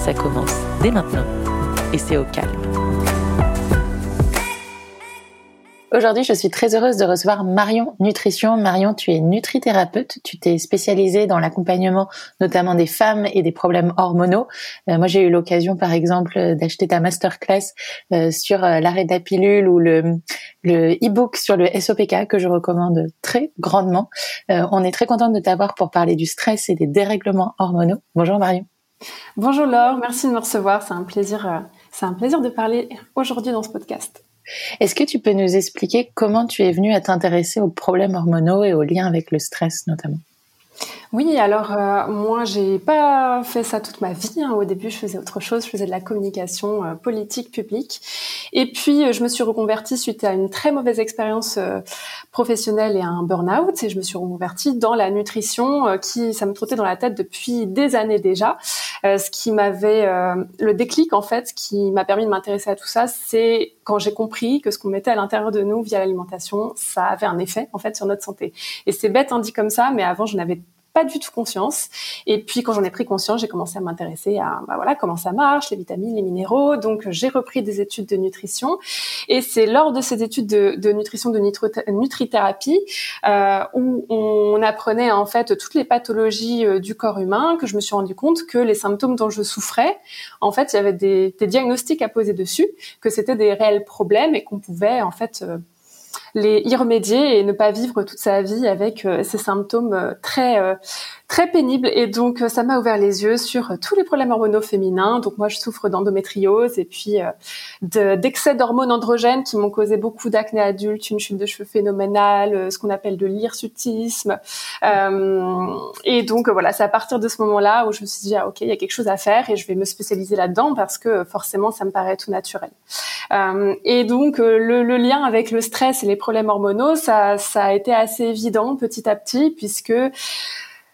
Ça commence dès maintenant et c'est au calme. Aujourd'hui, je suis très heureuse de recevoir Marion Nutrition. Marion, tu es nutrithérapeute. Tu t'es spécialisée dans l'accompagnement notamment des femmes et des problèmes hormonaux. Euh, moi, j'ai eu l'occasion, par exemple, d'acheter ta masterclass euh, sur euh, l'arrêt de la pilule ou le le e-book sur le SOPK que je recommande très grandement. on est très contente de t'avoir pour parler du stress et des dérèglements hormonaux. Bonjour Marion. Bonjour Laure, merci de me recevoir. C'est un plaisir, c'est un plaisir de parler aujourd'hui dans ce podcast. Est-ce que tu peux nous expliquer comment tu es venue à t'intéresser aux problèmes hormonaux et aux liens avec le stress notamment? Oui, alors euh, moi j'ai pas fait ça toute ma vie. Hein. Au début, je faisais autre chose, je faisais de la communication euh, politique publique. Et puis euh, je me suis reconvertie suite à une très mauvaise expérience professionnelle et un burn-out. Et je me suis reconvertie dans la nutrition, qui ça me trottait dans la tête depuis des années déjà. ce qui m'avait le déclic en fait, qui m'a permis de m'intéresser à tout ça, c'est quand j'ai compris que ce qu'on mettait à l'intérieur de nous via l'alimentation, ça avait un effet en fait sur notre santé. Et c'est bête hein, dit comme ça, mais avant je n'avais pas du tout conscience. Et puis quand j'en ai pris conscience, j'ai commencé à m'intéresser à bah voilà comment ça marche, les vitamines, les minéraux. Donc j'ai repris des études de nutrition. Et c'est lors de ces études de, nutrition, de nutrithérapie, euh, où on apprenait en fait toutes les pathologies euh, du corps humain, que je me suis rendu compte que les symptômes dont je souffrais, en fait, il y avait des, diagnostics à poser dessus, que c'était des réels problèmes et qu'on pouvait en fait euh, les y remédier et ne pas vivre toute sa vie avec euh, ces symptômes euh, très euh, très pénibles. Et donc ça m'a ouvert les yeux sur tous les problèmes hormonaux féminins. Donc moi je souffre d'endométriose et puis d'excès d'hormones androgènes qui m'ont causé beaucoup d'acné adulte, une chute de cheveux phénoménale, ce qu'on appelle de l'hirsutisme. et donc voilà, c'est à partir de ce moment-là où je me suis dit ah, ok il y a quelque chose à faire et je vais me spécialiser là-dedans parce que forcément ça me paraît tout naturel. et donc le, le lien avec le stress et les problèmes hormonaux, ça, a été assez évident petit à petit puisque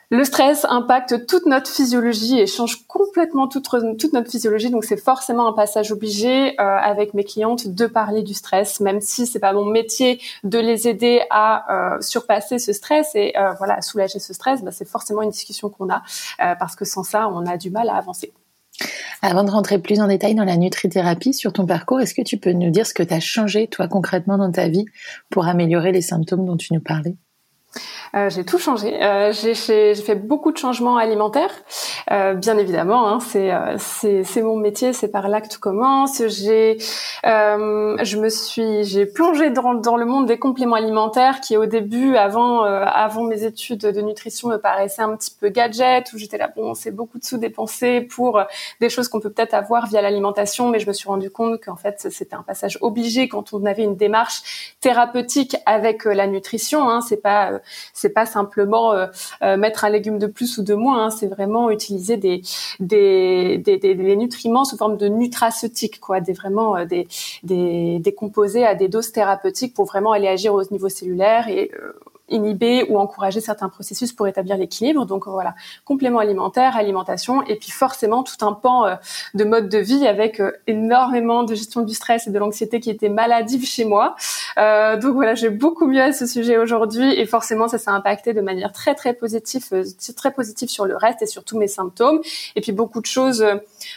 le stress impacte toute notre physiologie et change complètement toute, toute notre physiologie. Donc c'est forcément un passage obligé euh, avec mes clientes de parler du stress, même si c'est pas mon métier de les aider à euh, surpasser ce stress et euh, voilà à soulager ce stress. Bah, c'est forcément une discussion qu'on a parce que sans ça on a du mal à avancer. Avant de rentrer plus en détail dans la nutrithérapie, sur ton parcours, est-ce que tu peux nous dire ce que tu as changé, toi, concrètement dans ta vie pour améliorer les symptômes dont tu nous parlais? Euh, j'ai tout changé. Euh, j'ai fait beaucoup de changements alimentaires, euh, bien évidemment. Hein, c'est c'est mon métier, c'est par là que tout commence. J'ai je me suis j'ai plongé dans, dans le monde des compléments alimentaires qui au début, avant avant mes études de nutrition, me paraissait un petit peu gadget où j'étais là bon c'est beaucoup de sous dépensés pour des choses qu'on peut peut-être avoir via l'alimentation, mais je me suis rendu compte qu'en fait c'était un passage obligé quand on avait une démarche thérapeutique avec la nutrition. Hein, c'est pas c'est pas simplement euh, euh, mettre un légume de plus ou de moins. Hein, c'est vraiment utiliser des des, des, nutriments sous forme de nutraceutiques, quoi, des vraiment euh, des, des composés à des doses thérapeutiques pour vraiment aller agir au niveau cellulaire et inhiber ou encourager certains processus pour établir l'équilibre. Donc voilà, complément alimentaire, alimentation, et puis forcément tout un pan euh, de mode de vie avec euh, énormément de gestion du stress et de l'anxiété qui était maladive chez moi. Euh, donc voilà, j'ai beaucoup mieux à ce sujet aujourd'hui, et forcément ça s'est impacté de manière très très positive, très positive sur le reste et sur tous mes symptômes. Et puis beaucoup de choses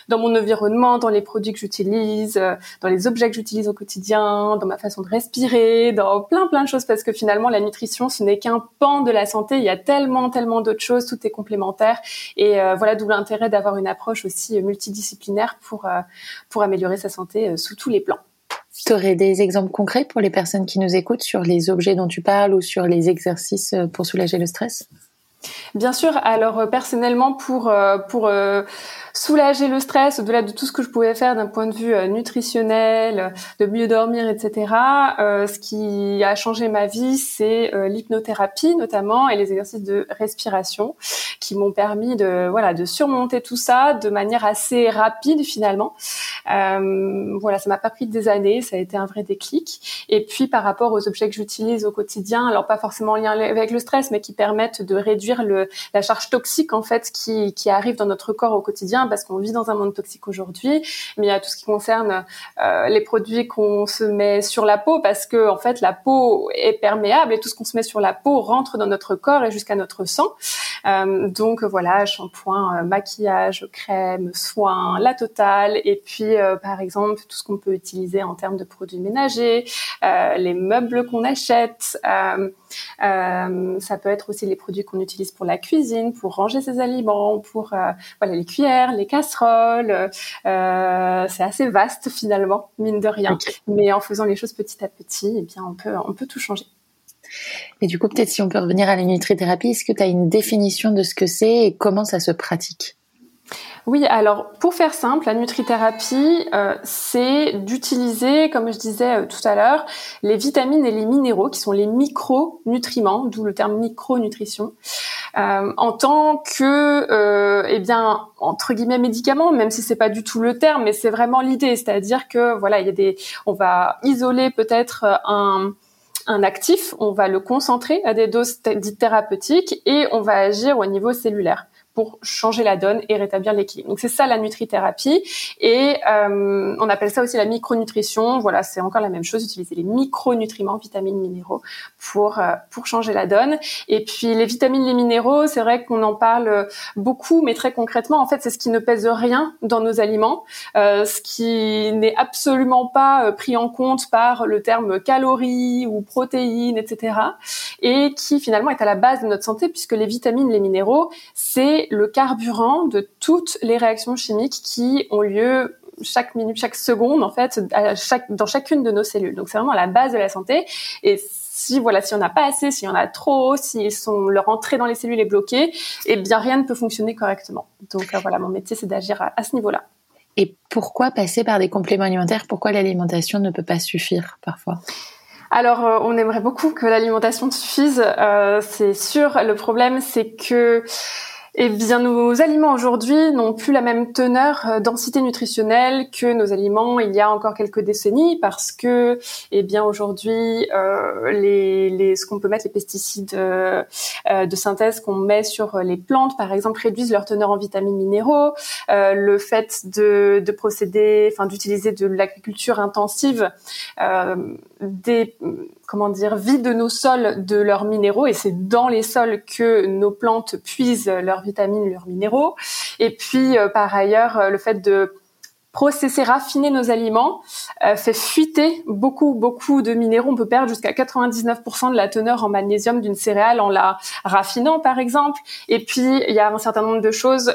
dans mon environnement, dans les produits que j'utilise, dans les objets que j'utilise au quotidien, dans ma façon de respirer, dans plein plein de choses, parce que finalement la nutrition ce n'est qu'un pan de la santé. Il y a tellement, tellement d'autres choses. Tout est complémentaire. Et euh, voilà d'où l'intérêt d'avoir une approche aussi euh, multidisciplinaire pour, euh, pour améliorer sa santé sous tous les plans. Tu aurais des exemples concrets pour les personnes qui nous écoutent sur les objets dont tu parles ou sur les exercices pour soulager le stress? Bien sûr. Alors personnellement, pour pour soulager le stress au-delà de tout ce que je pouvais faire d'un point de vue euh, nutritionnel, de mieux dormir, etc. Euh, ce qui a changé ma vie, c'est euh, l'hypnothérapie notamment et les exercices de respiration qui m'ont permis de voilà de surmonter tout ça de manière assez rapide finalement. Euh, voilà, ça m'a pas pris des années, ça a été un vrai déclic. Et puis par rapport aux objets que j'utilise au quotidien, alors pas forcément en lien avec le stress, mais qui permettent de réduire la charge toxique en fait qui, qui arrive dans notre corps au quotidien parce qu'on vit dans un monde toxique aujourd'hui, mais il y a tout ce qui concerne euh, les produits qu'on se met sur la peau parce que en fait la peau est perméable et tout ce qu'on se met sur la peau rentre dans notre corps et jusqu'à notre sang. Euh, donc voilà, shampoing, euh, maquillage, crème, soins, la totale et puis par exemple tout ce qu'on peut utiliser en termes de produits ménagers, les meubles qu'on achète. ça peut être aussi les produits qu'on utilise pour la cuisine, pour ranger ses aliments, pour voilà les cuillères, les casseroles. Euh, c'est assez vaste finalement, mine de rien. Mais en faisant les choses petit à petit, eh bien, on peut, on peut tout changer. Et du coup, peut-être si on peut revenir à la nutrithérapie, est-ce que tu as une définition de ce que c'est et comment ça se pratique? Oui, alors pour faire simple, la nutrithérapie, euh, c'est d'utiliser, comme je disais euh, tout à l'heure, les vitamines et les minéraux qui sont les micronutriments, d'où le terme micronutrition, euh, en tant que, euh, eh bien, entre guillemets médicaments, même si c'est pas du tout le terme, mais c'est vraiment l'idée, c'est-à-dire que voilà, il y a des, on va isoler peut-être un un actif, on va le concentrer à des doses dites thérapeutiques et on va agir au niveau cellulaire pour changer la donne et rétablir l'équilibre. Donc c'est ça la nutrithérapie et euh, on appelle ça aussi la micronutrition. Voilà, c'est encore la même chose, utiliser les micronutriments, vitamines, minéraux pour euh, pour changer la donne. Et puis les vitamines, les minéraux, c'est vrai qu'on en parle beaucoup, mais très concrètement, en fait, c'est ce qui ne pèse rien dans nos aliments, euh, ce qui n'est absolument pas euh, pris en compte par le terme calories ou protéines, etc. Et qui finalement est à la base de notre santé puisque les vitamines, les minéraux, c'est le carburant de toutes les réactions chimiques qui ont lieu chaque minute, chaque seconde, en fait, dans chacune de nos cellules. Donc c'est vraiment la base de la santé. Et si voilà, si on n'a pas assez, si on a trop, si sont, leur entrée dans les cellules est bloquée, eh bien rien ne peut fonctionner correctement. Donc euh, voilà, mon métier c'est d'agir à, ce niveau-là. Et pourquoi passer par des compléments alimentaires? Pourquoi l'alimentation ne peut pas suffire parfois? Alors, euh, on aimerait beaucoup que l'alimentation suffise, euh, c'est sûr. Le problème, c'est que eh bien, nos aliments aujourd'hui n'ont plus la même teneur, euh, densité nutritionnelle que nos aliments il y a encore quelques décennies, parce que, eh bien, aujourd'hui, euh, les, les, ce qu'on peut mettre, les pesticides euh, euh de synthèse qu'on met sur les plantes, par exemple, réduisent leur teneur en vitamines minéraux. Euh, le fait de, de procéder, enfin, d'utiliser de l'agriculture intensive, des comment dire, vide nos sols de leurs minéraux et c'est dans les sols que nos plantes puisent leurs vitamines, leurs minéraux. Et puis, euh, par ailleurs, euh, le fait de processer, raffiner nos aliments euh, fait fuiter beaucoup, beaucoup de minéraux. On peut perdre jusqu'à 99% de la teneur en magnésium d'une céréale en la raffinant, par exemple. Et puis, il y a un certain nombre de choses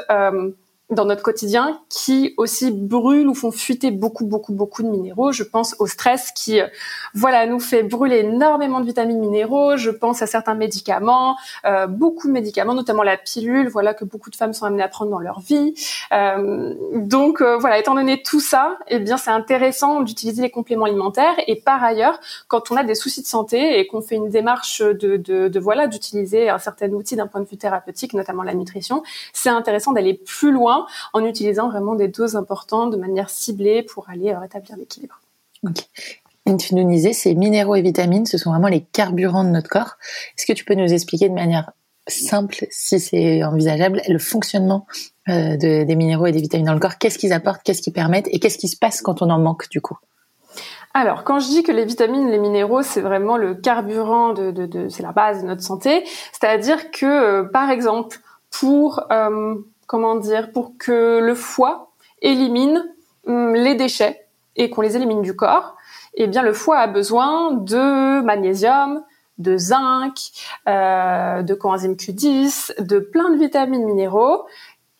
dans notre quotidien qui aussi brûlent ou font fuiter beaucoup beaucoup beaucoup de minéraux. Je pense au stress qui euh, voilà nous fait brûler énormément de vitamines minéraux. Je pense à certains médicaments, euh, beaucoup de médicaments, notamment la pilule, voilà que beaucoup de femmes sont amenées à prendre dans leur vie. Euh, donc euh, voilà, étant donné tout ça, eh bien c'est intéressant d'utiliser les compléments alimentaires. Et par ailleurs, quand on a des soucis de santé et qu'on fait une démarche de, de, de voilà d'utiliser un certain outil d'un point de vue thérapeutique, notamment la nutrition, c'est intéressant d'aller plus loin en utilisant vraiment des doses importantes de manière ciblée pour aller euh, rétablir l'équilibre. Ok. Et tu nous disais, ces minéraux et vitamines, ce sont vraiment les carburants de notre corps. Est-ce que tu peux nous expliquer de manière simple, si c'est envisageable, le fonctionnement euh, des minéraux et des vitamines dans le corps? Qu'est-ce qu'ils apportent? Qu'est-ce qu'ils permettent? Et qu'est-ce qui se passe quand on en manque du coup? Alors, quand je dis que les vitamines, les minéraux, c'est vraiment le carburant de, c'est la base de notre santé, c'est-à-dire que, euh, par exemple, pour comment dire, pour que le foie élimine hum, les déchets et qu'on les élimine du corps, eh bien le foie a besoin de magnésium, de zinc, euh, de coenzyme Q10, de plein de vitamines minéraux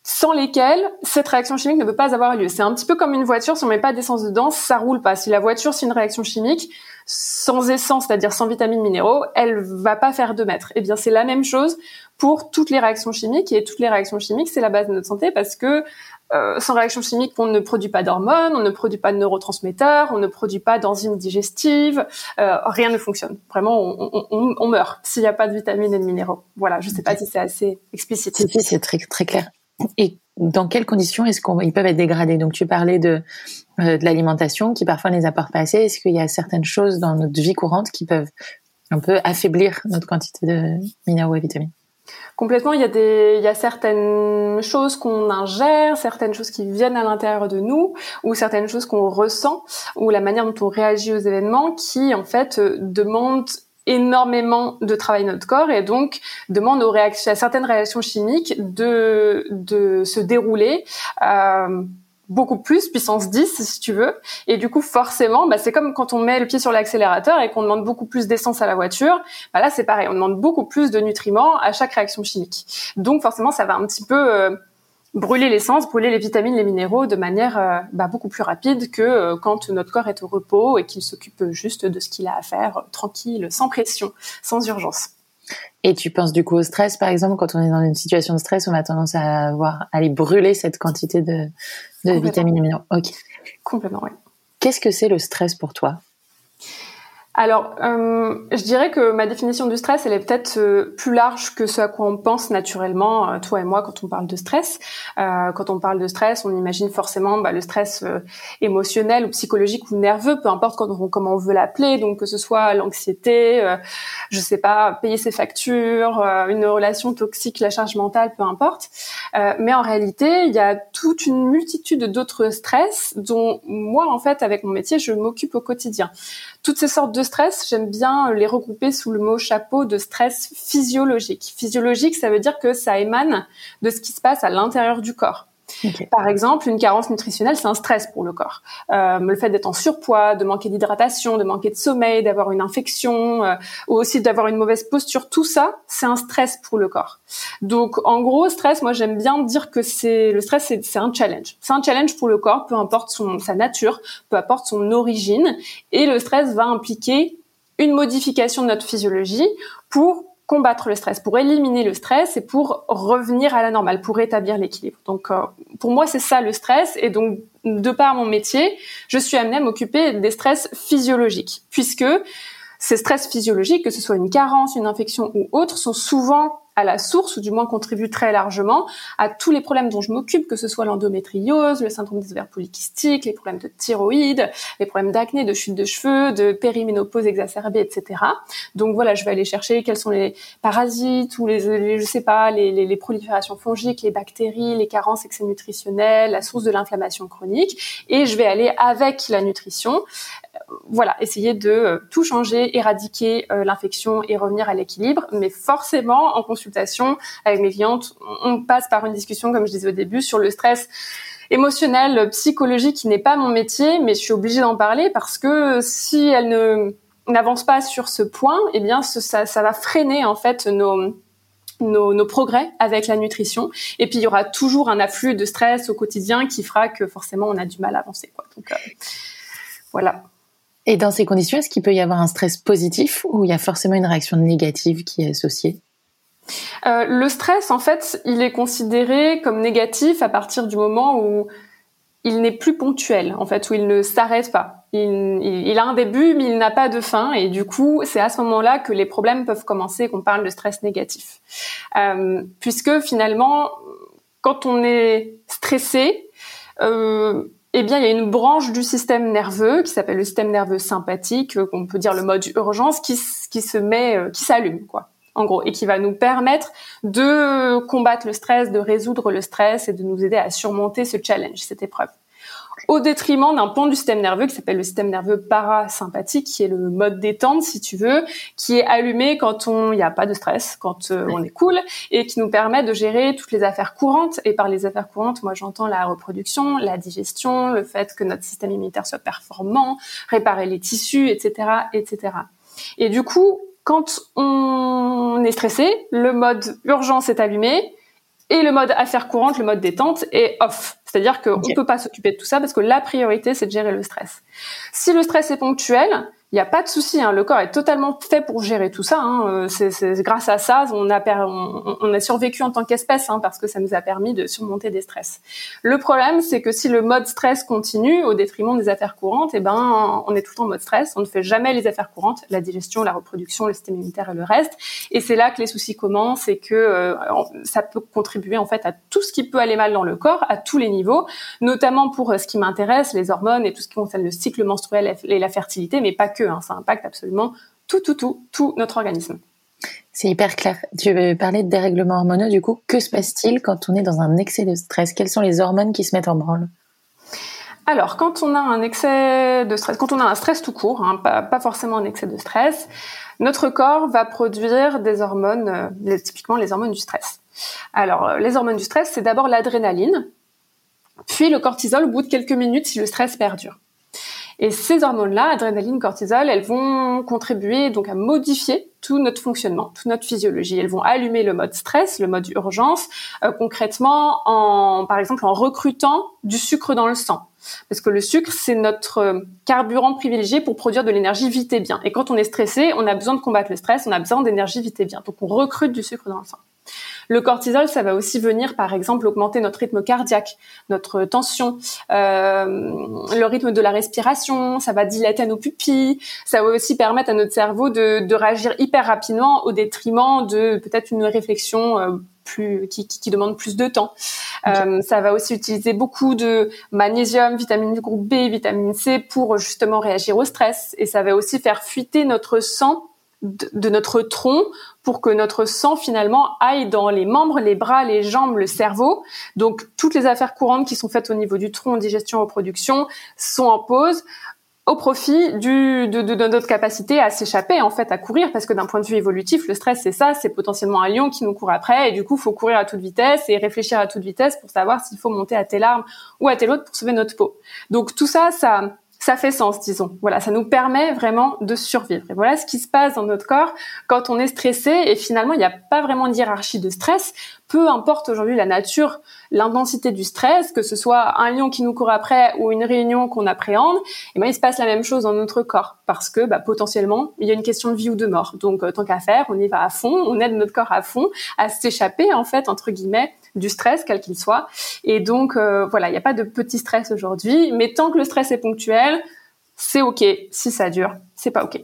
sans lesquelles cette réaction chimique ne peut pas avoir lieu. C'est un petit peu comme une voiture, si on met pas d'essence dedans, ça roule pas. Si la voiture c'est une réaction chimique sans essence, c'est-à-dire sans vitamines minéraux, elle va pas faire de mètres. Eh bien, c'est la même chose pour toutes les réactions chimiques et toutes les réactions chimiques, c'est la base de notre santé parce que euh, sans réaction chimique, on ne produit pas d'hormones, on ne produit pas de neurotransmetteurs, on ne produit pas d'enzymes digestives, euh, rien ne fonctionne. Vraiment, on, on, on meurt s'il n'y a pas de vitamines et de minéraux. Voilà, je ne sais pas si c'est assez explicite. Si, c'est très, très clair. Et dans quelles conditions est-ce qu'ils peuvent être dégradés? Donc, tu parlais de, euh, de l'alimentation qui parfois ne les apporte pas assez. Est-ce qu'il y a certaines choses dans notre vie courante qui peuvent un peu affaiblir notre quantité de minéraux et vitamines? Complètement, il y a des, il y a certaines choses qu'on ingère, certaines choses qui viennent à l'intérieur de nous, ou certaines choses qu'on ressent, ou la manière dont on réagit aux événements, qui en fait euh, demandent énormément de travail notre corps et donc demande aux réactions, à certaines réactions chimiques de de se dérouler. Euh, beaucoup plus, puissance 10 si tu veux. Et du coup, forcément, bah, c'est comme quand on met le pied sur l'accélérateur et qu'on demande beaucoup plus d'essence à la voiture. Bah, là, c'est pareil, on demande beaucoup plus de nutriments à chaque réaction chimique. Donc forcément, ça va un petit peu euh, brûler l'essence, brûler les vitamines, les minéraux de manière euh, bah, beaucoup plus rapide que euh, quand notre corps est au repos et qu'il s'occupe juste de ce qu'il a à faire, tranquille, sans pression, sans urgence. Et tu penses du coup au stress, par exemple, quand on est dans une situation de stress, on a tendance à avoir, à aller brûler cette quantité de, de vitamines et minéraux. Ok. Complètement, oui. Qu'est-ce que c'est le stress pour toi? Alors, euh, je dirais que ma définition du stress, elle est peut-être euh, plus large que ce à quoi on pense naturellement, euh, toi et moi, quand on parle de stress. Quand on parle de stress, on imagine forcément bah, le stress émotionnel ou psychologique ou nerveux, peu importe comment on veut l'appeler. Donc, que ce soit l'anxiété, je sais pas, payer ses factures, une relation toxique, la charge mentale, peu importe. mais en réalité, il y a toute une multitude d'autres stress dont moi, en fait, avec mon métier, je m'occupe au quotidien. Toutes ces sortes de stress, j'aime bien les regrouper sous le mot chapeau de stress physiologique. Physiologique, ça veut dire que ça émane de ce qui se passe à l'intérieur du corps. Par exemple, une carence nutritionnelle, c'est un stress pour le corps. Euh, le fait d'être en surpoids, de manquer d'hydratation, de manquer de sommeil, d'avoir une infection, euh, ou aussi d'avoir une mauvaise posture, tout ça, c'est un stress pour le corps. Donc, en gros, stress, moi, j'aime bien dire que c'est le stress, c'est un challenge. C'est un challenge pour le corps, peu importe son, sa nature, peu importe son origine, et le stress va impliquer une modification de notre physiologie pour combattre le stress, pour éliminer le stress et pour revenir à la normale, pour rétablir l'équilibre. Donc euh, pour moi c'est ça le stress et donc de par mon métier, je suis amenée à m'occuper des stress physiologiques puisque ces stress physiologiques, que ce soit une carence, une infection ou autre, sont souvent à la source, ou du moins contribue très largement à tous les problèmes dont je m'occupe, que ce soit l'endométriose, le syndrome des ovaires polykystiques, les problèmes de thyroïde, les problèmes d'acné, de chute de cheveux, de périménopause exacerbée, etc. Donc voilà, je vais aller chercher quels sont les parasites ou les, je sais pas, les, les, les, proliférations fongiques, les bactéries, les carences excès nutritionnelles, la source de l'inflammation chronique, et je vais aller avec la nutrition voilà, essayer de euh, tout changer, éradiquer euh, l'infection et revenir à l'équilibre. Mais forcément, en consultation avec mes clientes, on passe par une discussion, comme je disais au début, sur le stress émotionnel, psychologique, qui n'est pas mon métier, mais je suis obligée d'en parler parce que si elle ne n'avance pas sur ce point, eh bien, ça, va freiner en fait nos nos, progrès avec la nutrition. Et puis il y aura toujours un afflux de stress au quotidien qui fera que forcément on a du mal à avancer. Donc euh, voilà. Et dans ces conditions, est-ce qu'il peut y avoir un stress positif ou il y a forcément une réaction négative qui est associée? Euh, Le stress, en fait, il est considéré comme négatif à partir du moment où il n'est plus ponctuel, en fait, où il ne s'arrête pas. Il, a un début, mais il n'a pas de fin, et du coup, c'est à ce moment-là que les problèmes peuvent commencer, qu'on parle de stress négatif. Euh, puisque finalement, quand on est stressé, euh, eh bien, il y a une branche du système nerveux qui s'appelle le système nerveux sympathique, qu'on peut dire le mode urgence, qui, qui se met, qui s'allume, quoi, en gros, et qui va nous permettre de combattre le stress, de résoudre le stress et de nous aider à surmonter ce challenge, cette épreuve au détriment d'un pont du système nerveux qui s'appelle le système nerveux parasympathique, qui est le mode détente, si tu veux, qui est allumé quand on n'y a pas de stress, quand euh, on est cool, et qui nous permet de gérer toutes les affaires courantes. Et par les affaires courantes, moi j'entends la reproduction, la digestion, le fait que notre système immunitaire soit performant, réparer les tissus, etc., etc. Et du coup, quand on est stressé, le mode urgence est allumé, et le mode affaires courantes, le mode détente est off. C'est-à-dire qu'on ne peut pas s'occuper de tout ça parce que la priorité, c'est de gérer le stress. Si le stress est ponctuel, il n'y a pas de souci, hein. le corps est totalement fait pour gérer tout ça. Hein. C'est, grâce à ça, on a, on, a survécu en tant qu'espèce hein, parce que ça nous a permis de surmonter des stress. Le problème, c'est que si le mode stress continue au détriment des affaires courantes, eh ben, on est tout le temps en mode stress. On ne fait jamais les affaires courantes, la digestion, la reproduction, le système immunitaire et le reste. Et c'est là que les soucis commencent et que euh, ça peut contribuer en fait à tout ce qui peut aller mal dans le corps, à tous les niveaux, notamment pour euh, ce qui m'intéresse, les hormones et tout ce qui concerne le cycle menstruel et la fertilité, mais pas que Hein. ça impacte absolument tout, tout, tout, tout notre organisme. C'est hyper clair. Tu veux parler de dérèglement hormonaux, du coup, que se passe-t-il quand on est dans un excès de stress? Quelles sont les hormones qui se mettent en branle? Alors, quand on a un excès de stress, quand on a un stress tout court, hein, pas, forcément un excès de stress, notre corps va produire des hormones, euh, typiquement les hormones du stress. Alors, euh, les hormones du stress, c'est d'abord l'adrénaline, puis le cortisol au bout de quelques minutes si le stress perdure. Et ces hormones-là, adrénaline, cortisol, elles vont contribuer donc à modifier tout notre fonctionnement, toute notre physiologie. Elles vont allumer le mode stress, le mode urgence, euh, concrètement en, par exemple, en recrutant du sucre dans le sang. Parce que le sucre, c'est notre carburant privilégié pour produire de l'énergie vite et bien. Et quand on est stressé, on a besoin de combattre le stress, on a besoin d'énergie vite et bien. Donc on recrute du sucre dans le sang. Le cortisol, ça va aussi venir, par exemple, augmenter notre rythme cardiaque, notre tension, euh, le rythme de la respiration. Ça va dilater nos pupilles. Ça va aussi permettre à notre cerveau de, réagir hyper rapidement au détriment de peut-être une réflexion. Euh, plus, qui, qui, demande plus de temps. Euh, ça va aussi utiliser beaucoup de magnésium, vitamine du groupe B, vitamine C pour justement réagir au stress. Et ça va aussi faire fuiter notre sang de, notre tronc pour que notre sang finalement aille dans les membres, les bras, les jambes, le cerveau. Donc toutes les affaires courantes qui sont faites au niveau du tronc, digestion, reproduction, sont en pause au profit du, de, de, notre capacité à s'échapper, en fait, à courir, parce que d'un point de vue évolutif, le stress, c'est ça, c'est potentiellement un lion qui nous court après, et du coup, faut courir à toute vitesse et réfléchir à toute vitesse pour savoir s'il faut monter à telle arme ou à telle autre pour sauver notre peau. Donc tout ça, ça, ça fait sens, disons. Voilà, ça nous permet vraiment de survivre. Et voilà ce qui se passe dans notre corps quand on est stressé. Et finalement, il n'y a pas vraiment de hiérarchie de stress. Peu importe aujourd'hui la nature, l'intensité du stress, que ce soit un lion qui nous court après ou une réunion qu'on appréhende, et eh ben, il se passe la même chose dans notre corps parce que bah, potentiellement il y a une question de vie ou de mort. Donc euh, tant qu'à faire, on y va à fond, on aide notre corps à fond à s'échapper en fait entre guillemets du stress, quel qu'il soit. Et donc, euh, voilà, il n'y a pas de petit stress aujourd'hui, mais tant que le stress est ponctuel, c'est OK. Si ça dure, c'est pas OK.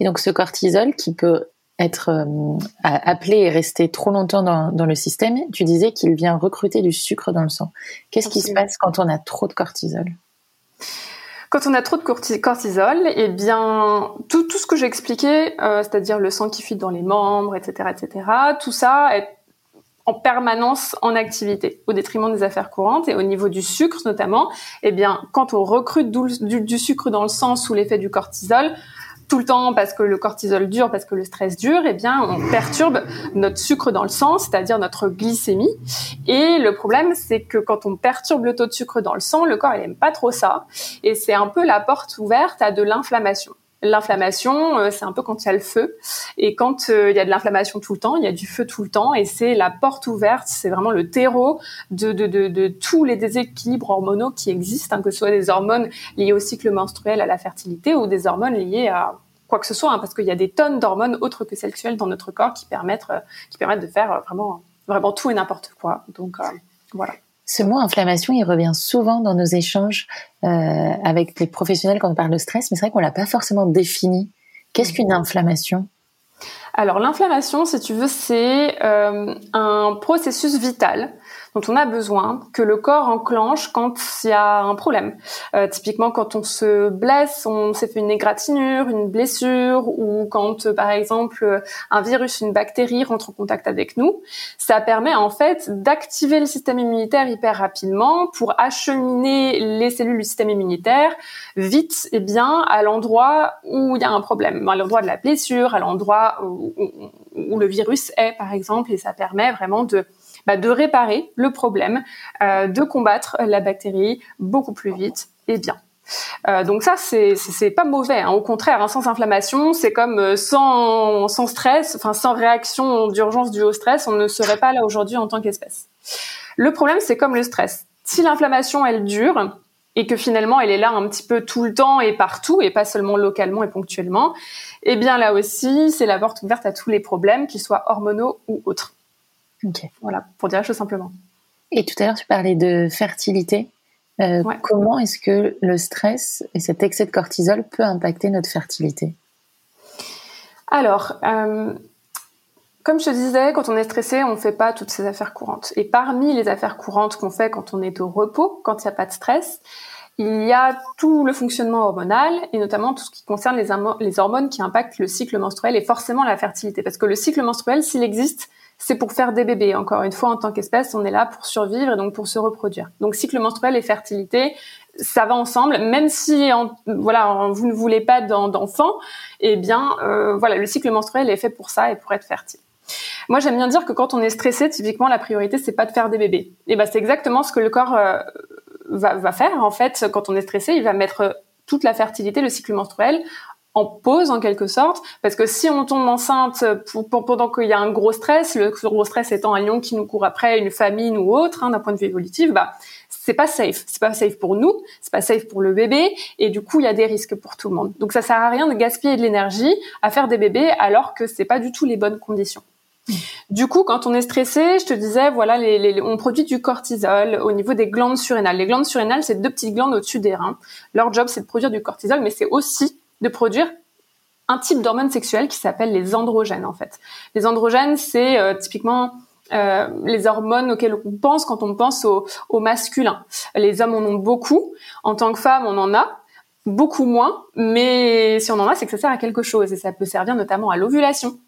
Et donc, ce cortisol qui peut être euh, appelé et rester trop longtemps dans, le système, tu disais qu'il vient recruter du sucre dans le sang. Qu'est-ce qui se passe quand on a trop de cortisol? Quand on a trop de cortisol, eh bien, tout, tout ce que j'ai expliqué, euh, c'est-à-dire le sang qui fuit dans les membres, etc., etc., tout ça est en permanence en activité au détriment des affaires courantes et au niveau du sucre notamment eh bien quand on recrute du, sucre dans le sang sous l'effet du cortisol tout le temps parce que le cortisol dure parce que le stress dure eh bien on perturbe notre sucre dans le sang c'est-à-dire notre glycémie et le problème c'est que quand on perturbe le taux de sucre dans le sang le corps il aime pas trop ça et c'est un peu la porte ouverte à de l'inflammation L'inflammation, euh, c'est un peu quand il y a le feu. Et quand euh, il y a de l'inflammation tout le temps, il y a du feu tout le temps. Et c'est la porte ouverte, c'est vraiment le terreau de, de, de, tous les déséquilibres hormonaux qui existent, hein, que ce soit des hormones liées au cycle menstruel, à la fertilité, ou des hormones liées à quoi que ce soit, hein, parce qu'il y a des tonnes d'hormones autres que sexuelles dans notre corps qui permettent, euh, qui permettent de faire vraiment, vraiment tout et n'importe quoi. Donc voilà. Ce mot inflammation, il revient souvent dans nos échanges euh, avec les professionnels quand on parle de stress, mais c'est vrai qu'on l'a pas forcément défini. Qu'est-ce qu'une inflammation? Alors l'inflammation, si tu veux, c'est euh, un processus vital dont on a besoin, que le corps enclenche quand il y a un problème. Euh, typiquement, quand on se blesse, on s'est fait une égratignure, une blessure, ou quand, euh, par exemple, un virus, une bactérie rentre en contact avec nous, ça permet en fait d'activer le système immunitaire hyper rapidement pour acheminer les cellules du système immunitaire vite et bien à l'endroit où il y a un problème, à l'endroit de la blessure, à l'endroit où, où le virus est, par exemple, et ça permet vraiment de bah, de réparer le problème, euh, de combattre la bactérie beaucoup plus vite et bien. Euh, donc ça, c'est pas mauvais. Hein. Au contraire, hein, sans inflammation, c'est comme euh, sans sans stress, enfin sans réaction d'urgence due au stress, on ne serait pas là aujourd'hui en tant qu'espèce. Le problème, c'est comme le stress. Si l'inflammation elle dure et que finalement elle est là un petit peu tout le temps et partout et pas seulement localement et ponctuellement, eh bien là aussi, c'est la porte ouverte à tous les problèmes, qu'ils soient hormonaux ou autres. Ok. Voilà, pour dire la chose simplement. Et tout à l'heure, tu parlais de fertilité. Euh, comment est-ce que le stress et cet excès de cortisol peut impacter notre fertilité? Alors, euh, comme je te disais, quand on est stressé, on ne fait pas toutes ces affaires courantes. Et parmi les affaires courantes qu'on fait quand on est au repos, quand il n'y a pas de stress, il y a tout le fonctionnement hormonal et notamment tout ce qui concerne les, hormones qui impactent le cycle menstruel et forcément la fertilité. Parce que le cycle menstruel, s'il existe, c'est pour faire des bébés. Encore une fois, en tant qu'espèce, on est là pour survivre et donc pour se reproduire. Donc cycle menstruel et fertilité, ça va ensemble. Même si voilà, vous ne voulez pas d'enfants, eh bien euh, voilà, le cycle menstruel est fait pour ça et pour être fertile. Moi, j'aime bien dire que quand on est stressé, typiquement, la priorité, c'est pas de faire des bébés. Et ben, c'est exactement ce que le corps euh, va, va, faire. En fait, quand on est stressé, il va mettre toute la fertilité, le cycle menstruel, en pause en quelque sorte, parce que si on tombe enceinte pour, pendant qu'il y a un gros stress, le gros stress étant un lion qui nous court après, une famine ou autre, hein, d'un point de vue évolutif, bah c'est pas safe, c'est pas safe pour nous, c'est pas safe pour le bébé, et du coup il y a des risques pour tout le monde. Donc ça sert à rien de gaspiller de l'énergie à faire des bébés alors que c'est pas du tout les bonnes conditions. Du coup, quand on est stressé, je te disais, voilà, les, on produit du cortisol au niveau des glandes surrénales. Les glandes surrénales, c'est deux petites glandes au-dessus des reins. Leur job, c'est de produire du cortisol, mais c'est aussi de produire un type d'hormone sexuelle qui s'appelle les androgènes en fait. Les androgènes, c'est euh, typiquement euh, les hormones auxquelles on pense quand on pense au, au, masculin. Les hommes en ont beaucoup. En tant que femme, on en a beaucoup moins. Mais si on en a, c'est que ça sert à quelque chose et ça peut servir notamment à l'ovulation.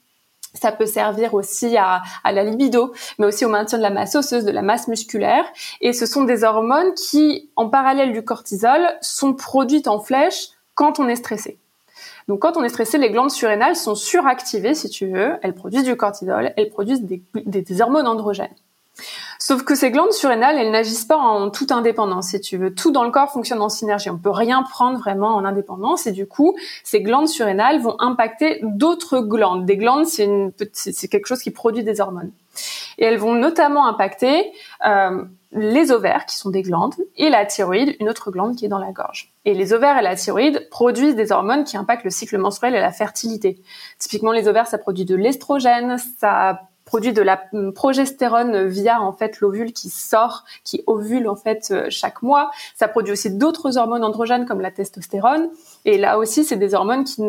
Ça peut servir aussi à, la libido, mais aussi au maintien de la masse osseuse, de la masse musculaire. Et ce sont des hormones qui, en parallèle du cortisol, sont produites en flèche quand on est stressé. Donc quand on est stressé, les glandes surrénales sont suractivées, si tu veux. Elles produisent du cortisol, elles produisent des, hormones androgènes. Sauf que ces glandes surrénales, elles n'agissent pas en toute indépendance, si tu veux. Tout dans le corps fonctionne en synergie. On peut rien prendre vraiment en indépendance, et du coup, ces glandes surrénales vont impacter d'autres glandes. Des glandes, c'est quelque chose qui produit des hormones. Et elles vont notamment impacter euh, les ovaires, qui sont des glandes, et la thyroïde, une autre glande qui est dans la gorge. Et les ovaires et la thyroïde produisent des hormones qui impactent le cycle menstruel et la fertilité. Typiquement, les ovaires, ça produit de l'estrogène, ça produit de la progestérone via en fait l'ovule qui sort, qui ovule en fait euh, chaque mois. Ça produit aussi d'autres hormones androgènes comme la testostérone. Et là aussi, c'est des hormones qui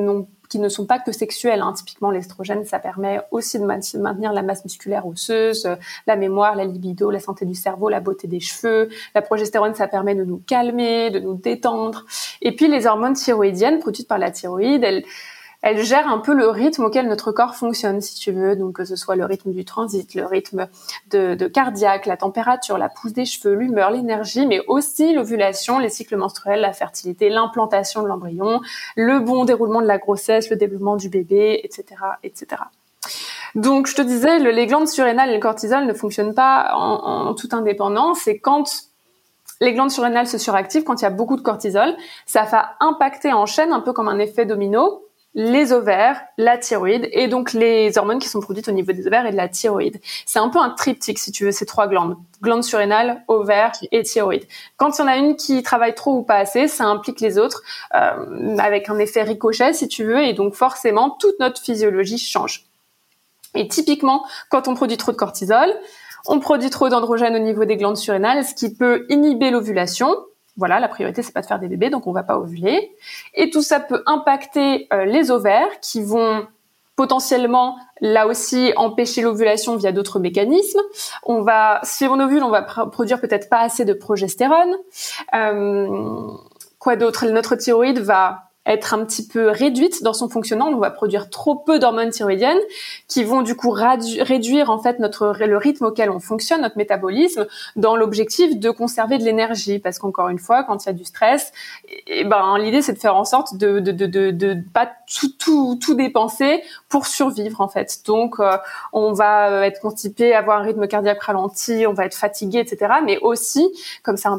qui ne sont pas que sexuelles. Hein. Typiquement, l'estrogène, ça permet aussi de maintenir la masse musculaire osseuse, euh, la mémoire, la libido, la santé du cerveau, la beauté des cheveux. La progestérone, ça permet de nous calmer, de nous détendre. Et puis, les hormones thyroïdiennes produites par la thyroïde, elles elle gère un peu le rythme auquel notre corps fonctionne, si tu veux. Donc, que ce soit le rythme du transit, le rythme de, cardiaque, la température, la pousse des cheveux, l'humeur, l'énergie, mais aussi l'ovulation, les cycles menstruels, la fertilité, l'implantation de l'embryon, le bon déroulement de la grossesse, le développement du bébé, etc., etc. Donc, je te disais, le, les glandes surrénales et le cortisol ne fonctionnent pas en, en toute indépendance. Et quand les glandes surrénales se suractivent, quand il y a beaucoup de cortisol, ça va impacter en chaîne, un peu comme un effet domino, les ovaires, la thyroïde et donc les hormones qui sont produites au niveau des ovaires et de la thyroïde. C'est un peu un triptyque si tu veux ces trois glandes, glandes surrénales, ovaires et thyroïde. Quand il y en a une qui travaille trop ou pas assez, ça implique les autres euh, avec un effet ricochet si tu veux et donc forcément toute notre physiologie change. Et typiquement, quand on produit trop de cortisol, on produit trop d'androgènes au niveau des glandes surrénales, ce qui peut inhiber l'ovulation, voilà, la priorité c'est pas de faire des bébés, donc on va pas ovuler. Et tout ça peut impacter euh, les ovaires qui vont potentiellement là aussi empêcher l'ovulation via d'autres mécanismes. On va, si on ovule, on va produire peut-être pas assez de progestérone. Euh, quoi d'autre? Notre thyroïde va être un petit peu réduite dans son fonctionnement. On va produire trop peu d'hormones thyroïdiennes qui vont du coup réduire en fait notre le rythme auquel on fonctionne, notre métabolisme, dans l'objectif de conserver de l'énergie. Parce qu'encore une fois, quand il y a du stress, et, ben l'idée c'est de faire en sorte de de, de, de, de pas tout, tout, tout dépenser pour survivre en fait. Donc euh, on va euh, être constipé, avoir un rythme cardiaque ralenti, on va être fatigué, etc. Mais aussi, comme ça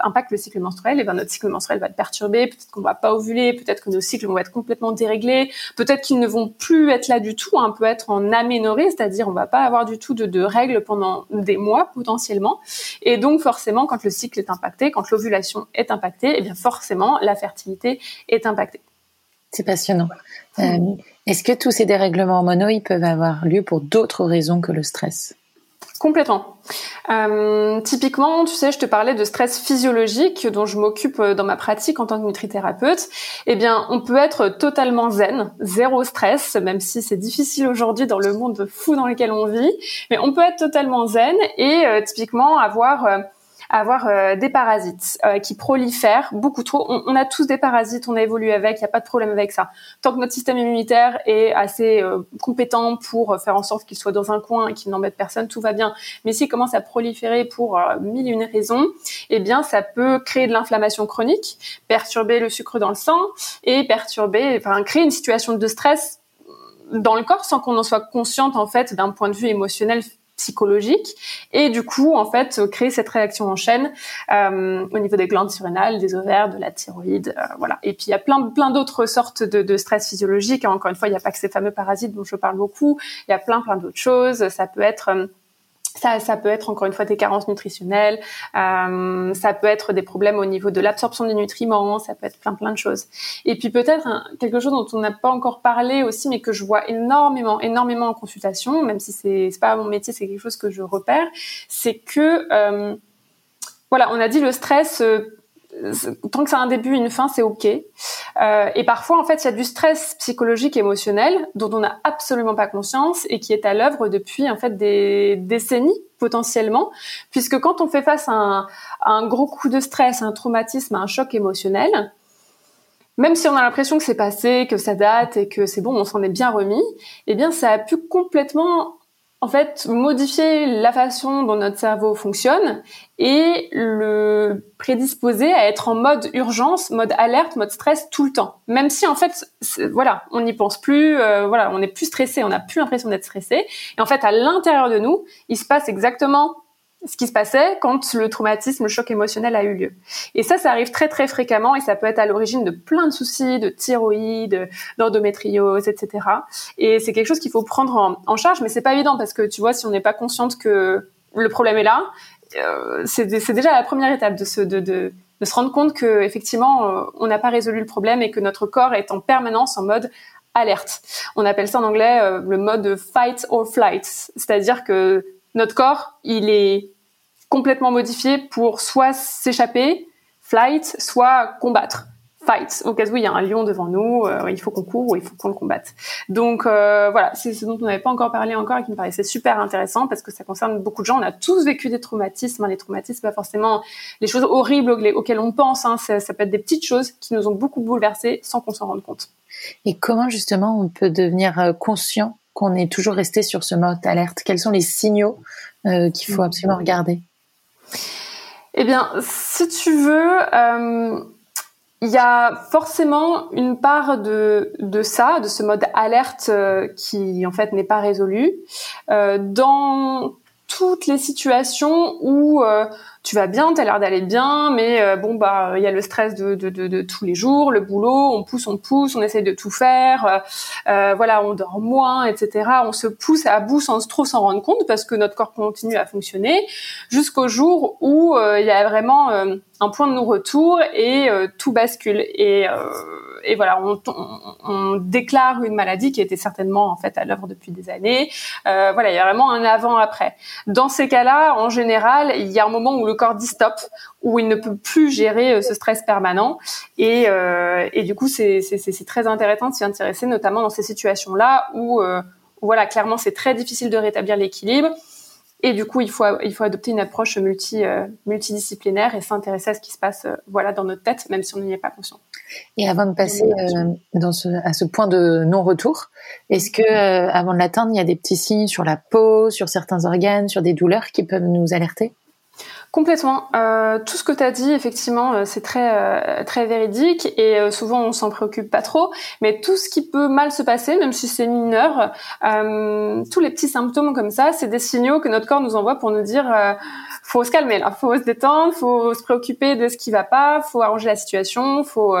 impacte le cycle menstruel, et ben notre cycle menstruel va être perturbé. Peut-être qu'on va pas ovuler, peut-être que nos cycles vont être complètement déréglés, peut-être qu'ils ne vont plus être là du tout. On peut être en aménorrhée, c'est-à-dire on va pas avoir du tout de, de règles pendant des mois potentiellement. Et donc forcément, quand le cycle est impacté, quand l'ovulation est impactée, eh bien forcément la fertilité est impactée. C'est passionnant. Euh, est-ce que tous ces dérèglements hormonaux, ils peuvent avoir lieu pour d'autres raisons que le stress? Complètement. Euh, typiquement, tu sais, je te parlais de stress physiologique dont je m'occupe euh, dans ma pratique en tant que nutrithérapeute. Eh bien, on peut être totalement zen, zéro stress, même si c'est difficile aujourd'hui dans le monde fou dans lequel on vit. Mais on peut être totalement zen et typiquement avoir avoir euh, des parasites euh, qui prolifèrent beaucoup trop. On, a tous des parasites, on a évolué avec, il n'y a pas de problème avec ça. Tant que notre système immunitaire est assez euh, compétent pour faire en sorte qu'il soit dans un coin et qu'il n'embête personne, tout va bien. Mais s'il commence à proliférer pour mille et une raisons, eh bien, ça peut créer de l'inflammation chronique, perturber le sucre dans le sang et perturber, enfin, créer une situation de stress dans le corps sans qu'on en soit consciente en fait d'un point de vue émotionnel psychologique et du coup en fait créer cette réaction en chaîne euh, au niveau des glandes surrénales, des ovaires, de la thyroïde, euh, voilà. Et puis il y a plein plein d'autres sortes de, de, stress physiologiques. Encore une fois, il n'y a pas que ces fameux parasites dont je parle beaucoup. Il y a plein plein d'autres choses. Ça peut être euh, ça, ça peut être encore une fois des carences nutritionnelles, euh, ça peut être des problèmes au niveau de l'absorption des nutriments, ça peut être plein plein de choses. Et puis peut-être quelque chose dont on n'a pas encore parlé aussi, mais que je vois énormément, énormément en consultation, même si c'est pas mon métier, c'est quelque chose que je repère, c'est que euh, voilà, on a dit le stress euh, tant que ça a un début, une fin, c'est ok. Euh, et parfois, en fait, il y a du stress psychologique, émotionnel, dont on n'a absolument pas conscience et qui est à l'œuvre depuis en fait des décennies potentiellement, puisque quand on fait face à un, à un gros coup de stress, à un traumatisme, à un choc émotionnel, même si on a l'impression que c'est passé, que ça date et que c'est bon, on s'en est bien remis, eh bien, ça a pu complètement en fait, modifier la façon dont notre cerveau fonctionne et le prédisposer à être en mode urgence, mode alerte, mode stress tout le temps. Même si en fait, voilà, on n'y pense plus, euh, voilà, on est plus stressé, on n'a plus l'impression d'être stressé. Et en fait, à l'intérieur de nous, il se passe exactement ce qui se passait quand le traumatisme, le choc émotionnel a eu lieu. Et ça, ça arrive très très fréquemment et ça peut être à l'origine de plein de soucis, de thyroïde, d'endométriose, etc. Et c'est quelque chose qu'il faut prendre en, charge, mais c'est pas évident parce que tu vois, si on n'est pas consciente que le problème est là, euh, c'est déjà la première étape de se, de, de, de se rendre compte que effectivement, euh, on n'a pas résolu le problème et que notre corps est en permanence en mode alerte. On appelle ça en anglais euh, le mode fight or flight, c'est-à-dire que notre corps, il est complètement modifié pour soit s'échapper, flight, soit combattre. Fight, au cas où il y a un lion devant nous, euh, il faut qu'on court ou il faut qu'on le combatte. Donc euh, voilà, c'est ce dont on n'avait pas encore parlé encore et qui me paraissait super intéressant parce que ça concerne beaucoup de gens. On a tous vécu des traumatismes, hein. les traumatismes, pas forcément les choses horribles auxquelles on pense. Hein. Ça, ça peut être des petites choses qui nous ont beaucoup bouleversés sans qu'on s'en rende compte. Et comment justement on peut devenir euh, conscient qu'on est toujours resté sur ce mode alerte Quels sont les signaux euh, qu'il faut absolument regarder? Eh bien, si tu veux, euh, il y a forcément une part de, de ça, de ce mode alerte euh, qui en fait n'est pas résolu. dans toutes les situations où tu vas bien, tu as l'air d'aller bien, mais euh, bon bah il y a le stress de, de, de, de, tous les jours, le boulot, on pousse, on pousse, on essaye de tout faire, euh, euh, voilà, on dort moins, etc. On se pousse à bout sans trop s'en rendre compte parce que notre corps continue à fonctionner jusqu'au jour où il y a vraiment un point de non-retour et tout bascule et et voilà, on, on, déclare une maladie qui était certainement en fait à l'œuvre depuis des années. Euh, voilà, il y a vraiment un avant-après. Dans ces cas-là, en général, il y a un moment où le corps dit stop, où il ne peut plus gérer euh, ce stress permanent, et, euh, et du coup, c'est très intéressant de s'y intéresser, notamment dans ces situations-là où, euh, où voilà, clairement, c'est très difficile de rétablir l'équilibre Et du coup, il faut, il faut adopter une approche multi, euh, multidisciplinaire et s'intéresser à ce qui se passe euh, voilà, dans notre tête, même si on n'y est pas conscient. Et avant de passer euh, dans ce, à ce point de non-retour, est-ce que avant de l'atteindre, il y a des petits signes sur la peau, sur certains organes, sur des douleurs qui peuvent nous alerter? Complètement. Euh, tout ce que tu as dit, effectivement, euh, c'est très euh, très véridique et euh, souvent on s'en préoccupe pas trop. Mais tout ce qui peut mal se passer, même si c'est mineur, tous les petits symptômes comme ça, c'est des signaux que notre corps nous envoie pour nous dire faut se calmer là, faut se détendre, faut se préoccuper de ce qui va pas, faut arranger la situation, faut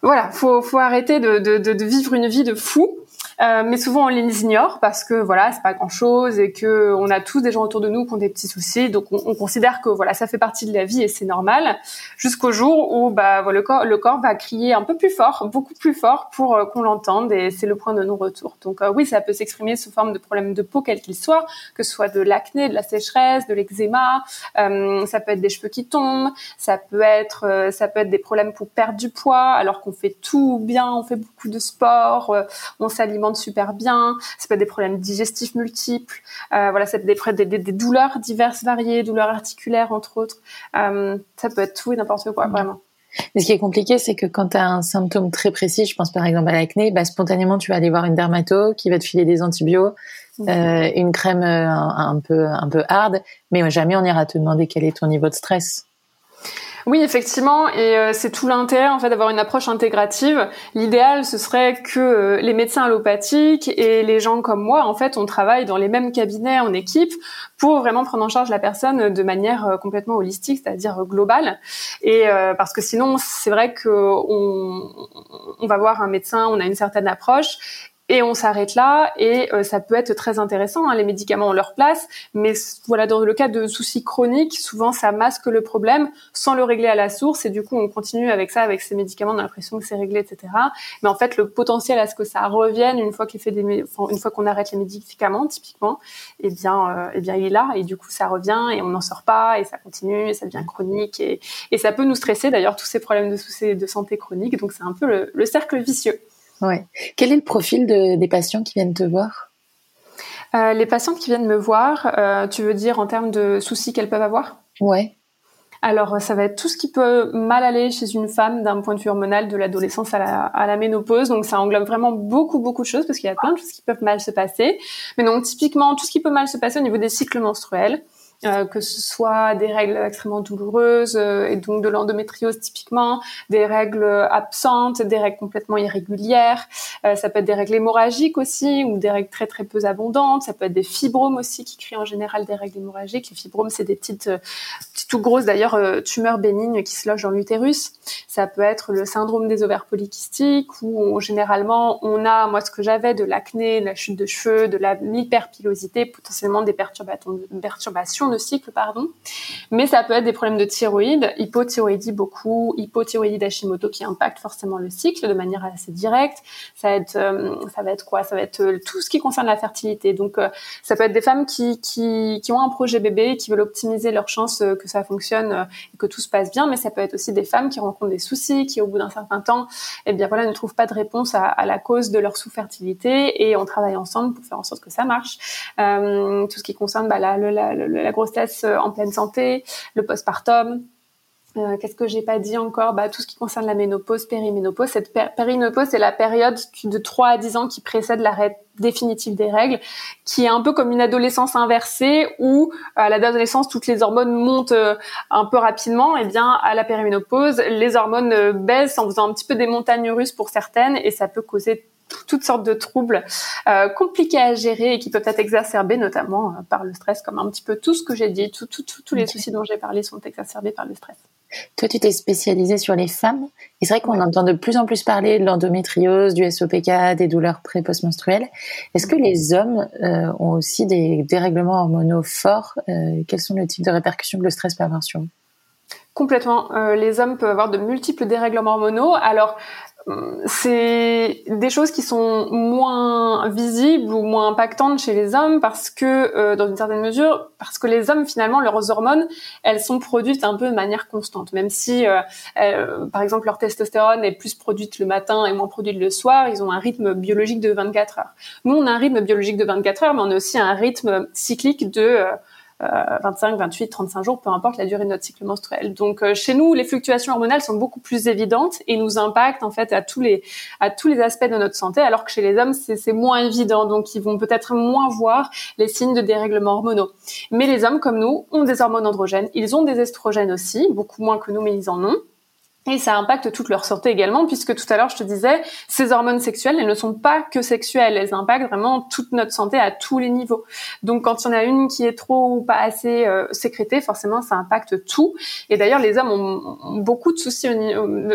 voilà, faut faut arrêter de, de, de, de vivre une vie de fou. Euh, mais souvent on les ignore parce que voilà c'est pas grand chose et que on a tous des gens autour de nous qui ont des petits soucis. Donc on, on considère que voilà ça fait partie de la vie et c'est normal. Jusqu'au jour où bah voilà, le corps le corps va crier un peu plus fort beaucoup plus fort pour euh, qu'on l'entende et c'est le point de non retour donc euh, oui ça peut s'exprimer sous forme de problèmes de peau quel qu'il soit que ce soit de l'acné de la sécheresse de l'eczéma ça peut être des cheveux qui tombent ça peut être ça peut être des problèmes pour perdre du poids alors qu'on fait tout bien on fait beaucoup de sport on s'alimente super bien, ça peut être des problèmes digestifs multiples, euh, voilà, ça peut être des, des, des, douleurs diverses, variées, douleurs articulaires entre autres. Euh, ça peut être tout et n'importe quoi, vraiment. Mais ce qui est compliqué, c'est que quand tu as un symptôme très précis, je pense par exemple à l'acné, bah, spontanément tu vas aller voir une dermato qui va te filer des antibiotiques, mmh. euh, une crème euh, un, peu un peu hard, mais jamais on ira te demander quel est ton niveau de stress. Oui, effectivement, et euh, c'est tout l'intérêt en fait d'avoir une approche intégrative. L'idéal, ce serait que euh, les médecins allopathiques et les gens comme moi, en fait, on travaille dans les mêmes cabinets en équipe pour vraiment prendre en charge la personne de manière euh, complètement holistique, c'est-à-dire globale. Et parce que sinon, c'est vrai que on, on va voir un médecin, on a une certaine approche, et on s'arrête là et euh, ça peut être très intéressant. Hein, les médicaments ont leur place, mais voilà dans le cas de soucis chroniques, souvent ça masque le problème sans le régler à la source et du coup on continue avec ça, avec ces médicaments, on a l'impression que c'est réglé, etc. Mais en fait le potentiel à ce que ça revienne une fois qu'il fait des, une fois qu'on arrête les médicaments typiquement, eh bien, euh, eh bien il est là et du coup ça revient et on n'en sort pas et ça continue et ça devient chronique et, et ça peut nous stresser d'ailleurs tous ces problèmes de soucis de santé chronique. Donc c'est un peu le, le cercle vicieux. Ouais. Quel est le profil de, des patients qui viennent te voir? Euh, Les patients qui viennent me voir, euh, tu veux dire en termes de soucis qu'elles peuvent avoir? Ouais. Alors, ça va être tout ce qui peut mal aller chez une femme d'un point de vue hormonal de l'adolescence à la, à la ménopause. Donc, ça englobe vraiment beaucoup, beaucoup de choses parce qu'il y a plein de choses qui peuvent mal se passer. Mais donc, typiquement, tout ce qui peut mal se passer au niveau des cycles menstruels. Euh, que ce soit des règles extrêmement douloureuses euh, et donc de l'endométriose typiquement, des règles absentes, des règles complètement irrégulières, euh, ça peut être des règles hémorragiques aussi ou des règles très très peu abondantes, ça peut être des fibromes aussi qui créent en général des règles hémorragiques. Les fibromes c'est des petites, petites tout grosses d'ailleurs tumeurs bénignes qui se logent dans l'utérus. Ça peut être le syndrome des ovaires polykystiques où généralement on a, moi ce que j'avais, de l'acné, de la chute de cheveux, de l'hyperpilosité, potentiellement des perturbations de cycle, pardon. Mais ça peut être des problèmes de thyroïde, hypothyroïdie beaucoup, hypothyroïdie d'Hashimoto qui impacte forcément le cycle de manière assez directe. Ça va être, euh, ça va être quoi? Ça va être euh, tout ce qui concerne la fertilité. Donc, euh, ça peut être des femmes qui, qui, ont un projet bébé, qui veulent optimiser leurs chances que ça fonctionne et que tout se passe bien. Mais ça peut être aussi des femmes qui rencontrent des soucis, qui au bout d'un certain temps, eh bien voilà, ne trouvent pas de réponse à, la cause de leur sous-fertilité et on travaille ensemble pour faire en sorte que ça marche. tout ce qui concerne bah, la grossesse euh, en pleine santé, le postpartum. Euh, Qu'est-ce que j'ai pas dit encore? Bah, Tout ce qui concerne la ménopause, périménopause. Cette périménopause, c'est la période de 3 à 10 ans qui précède l'arrêt définitif des règles, qui est un peu comme une adolescence inversée où à l'adolescence toutes les hormones montent euh, un peu rapidement, et eh bien à la périménopause les hormones euh, baissent en faisant un petit peu des montagnes russes pour certaines et ça peut causer toutes sortes de troubles euh, compliqués à gérer et qui peuvent être exacerbés notamment euh, par le stress, comme un petit peu tout ce que j'ai dit, tous les soucis dont j'ai parlé sont exacerbés par le stress. Toi, tu t'es spécialisée sur les femmes. Et c'est vrai qu'on entend de plus en plus parler de l'endométriose, du SOPK, des douleurs pré-post-menstruelles. Est-ce que les hommes euh, ont aussi des dérèglements hormonaux forts Quels sont les types de répercussions que le stress peut avoir sur eux? Complètement. les hommes peuvent avoir de multiples dérèglements hormonaux. Alors, c'est des choses qui sont moins visibles ou moins impactantes chez les hommes parce que, euh, dans une certaine mesure, parce que les hommes finalement leurs hormones, elles sont produites un peu de manière constante, même si, euh, euh, par exemple, leur testostérone est plus produite le matin et moins produite le soir, ils ont un rythme biologique de 24 heures. Nous, on a un rythme biologique de 24 heures, mais on a aussi un rythme cyclique de 25, 28, 35 jours, peu importe la durée de notre cycle menstruel. Donc euh, chez nous, les fluctuations hormonales sont beaucoup plus évidentes et nous impactent en fait à tous les à tous les aspects de notre santé, alors que chez les hommes c'est moins évident. Donc ils vont peut-être moins voir les signes de dérèglement hormonaux. Mais les hommes comme nous ont des hormones androgènes, ils ont des estrogènes aussi, beaucoup moins que nous, mais ils en ont. Et ça impacte toute leur santé également, puisque tout à l'heure je te disais, ces hormones sexuelles, elles ne sont pas que sexuelles, elles impactent vraiment toute notre santé à tous les niveaux. Donc quand il y en a une qui est trop ou pas assez euh, sécrétée, forcément ça impacte tout. Et d'ailleurs les hommes ont, beaucoup de soucis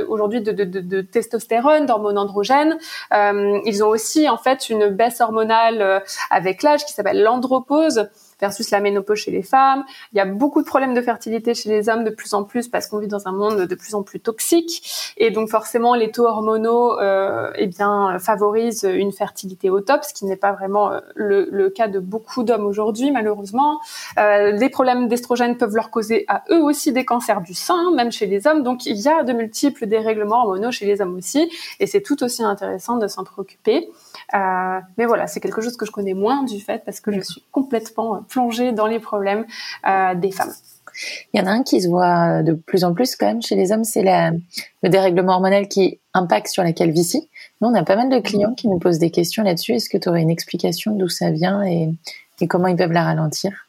aujourd'hui de, de, de, de, testostérone, d'hormones androgènes. Euh, ils ont aussi en fait une baisse hormonale euh, avec l'âge qui s'appelle l'andropause versus la ménopause chez les femmes. Il y a beaucoup de problèmes de fertilité chez les hommes de plus en plus parce qu'on vit dans un monde de plus en plus toxique et donc forcément les taux hormonaux euh, eh bien favorisent une fertilité au top, ce qui n'est pas vraiment euh, le, le, cas de beaucoup d'hommes aujourd'hui malheureusement. Euh, les problèmes d'estrogène peuvent leur causer à eux aussi des cancers du sein, même chez les hommes. Donc il y a de multiples dérèglements hormonaux chez les hommes aussi et c'est tout aussi intéressant de s'en préoccuper. Euh, mais voilà, c'est quelque chose que je connais moins du fait parce que je suis complètement plongée dans les problèmes euh, des femmes. Il y en a un qui se voit de plus en plus quand même chez les hommes, c'est le dérèglement hormonal qui impacte sur la calvitie. Nous, on a pas mal de clients qui nous posent des questions là-dessus. Est-ce que tu aurais une explication d'où ça vient et, et comment ils peuvent la ralentir?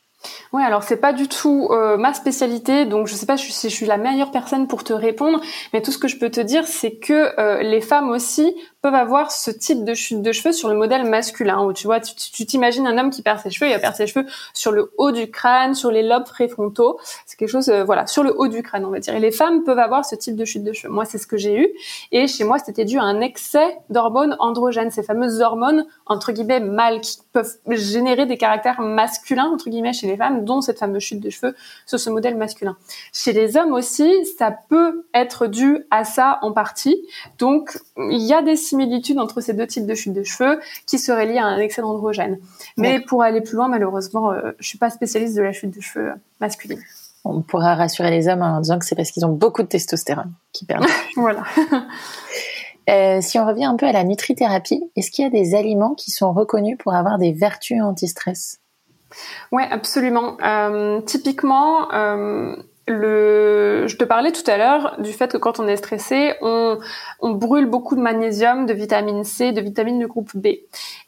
Ouais, alors c'est pas du tout euh, ma spécialité, donc je sais pas si je suis la meilleure personne pour te répondre, mais tout ce que je peux te dire, c'est que euh, les femmes aussi peuvent avoir ce type de chute de cheveux sur le modèle masculin, où tu vois, tu t'imagines un homme qui perd ses cheveux, il va perdre ses cheveux sur le haut du crâne, sur les lobes préfrontaux, c'est quelque chose, euh, voilà, sur le haut du crâne, on va dire. Et les femmes peuvent avoir ce type de chute de cheveux. Moi, c'est ce que j'ai eu, et chez moi, c'était dû à un excès d'hormones androgènes, ces fameuses hormones entre guillemets mâles qui peuvent générer des caractères masculins entre guillemets chez les femmes, dont cette fameuse chute de cheveux sur ce modèle masculin. Chez les hommes aussi, ça peut être dû à ça en partie. Donc, il y a des similitudes entre ces deux types de chute de cheveux qui seraient liées à un excès d'androgène. Mais pour aller plus loin, malheureusement, euh, je suis pas spécialiste de la chute de cheveux masculine. On pourra rassurer les hommes en disant que c'est parce qu'ils ont beaucoup de testostérone qui perdent. voilà. Euh, si on revient un peu à la nutrithérapie, est-ce qu'il y a des aliments qui sont reconnus pour avoir des vertus anti-stress? Ouais, absolument. Euh, typiquement, euh, le, je te parlais tout à l'heure du fait que quand on est stressé, on, on brûle beaucoup de magnésium, de vitamine C, de vitamines du groupe B.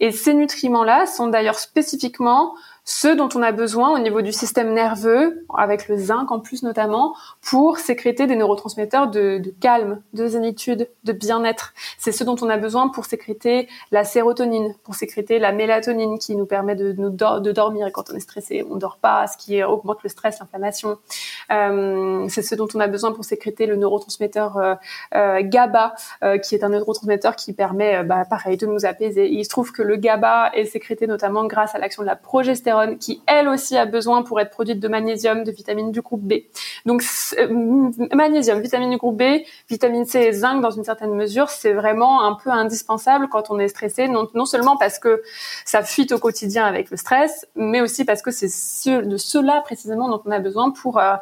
Et ces nutriments-là sont d'ailleurs spécifiquement ceux dont on a besoin au niveau du système nerveux, avec le zinc en plus notamment, pour sécréter des neurotransmetteurs de, calme, de zénitude, de bien-être. C'est ceux dont on a besoin pour sécréter la sérotonine, pour sécréter la mélatonine qui nous permet de, dormir. Et quand on est stressé, on dort pas, ce qui augmente le stress, l'inflammation. Euh, c'est ceux dont on a besoin pour sécréter le neurotransmetteur euh, euh, GABA, qui est un neurotransmetteur qui permet, bah, pareil, de nous apaiser. il se trouve que le GABA est sécrété notamment grâce à l'action de la progestérone qui elle aussi a besoin pour être produite de magnésium, de vitamine du groupe B. Donc euh, magnésium, vitamine du groupe B, vitamine C et zinc dans une certaine mesure, c'est vraiment un peu indispensable quand on est stressé, non, seulement parce que ça fuite au quotidien avec le stress, mais aussi parce que c'est ce, de cela précisément dont on a besoin pour euh,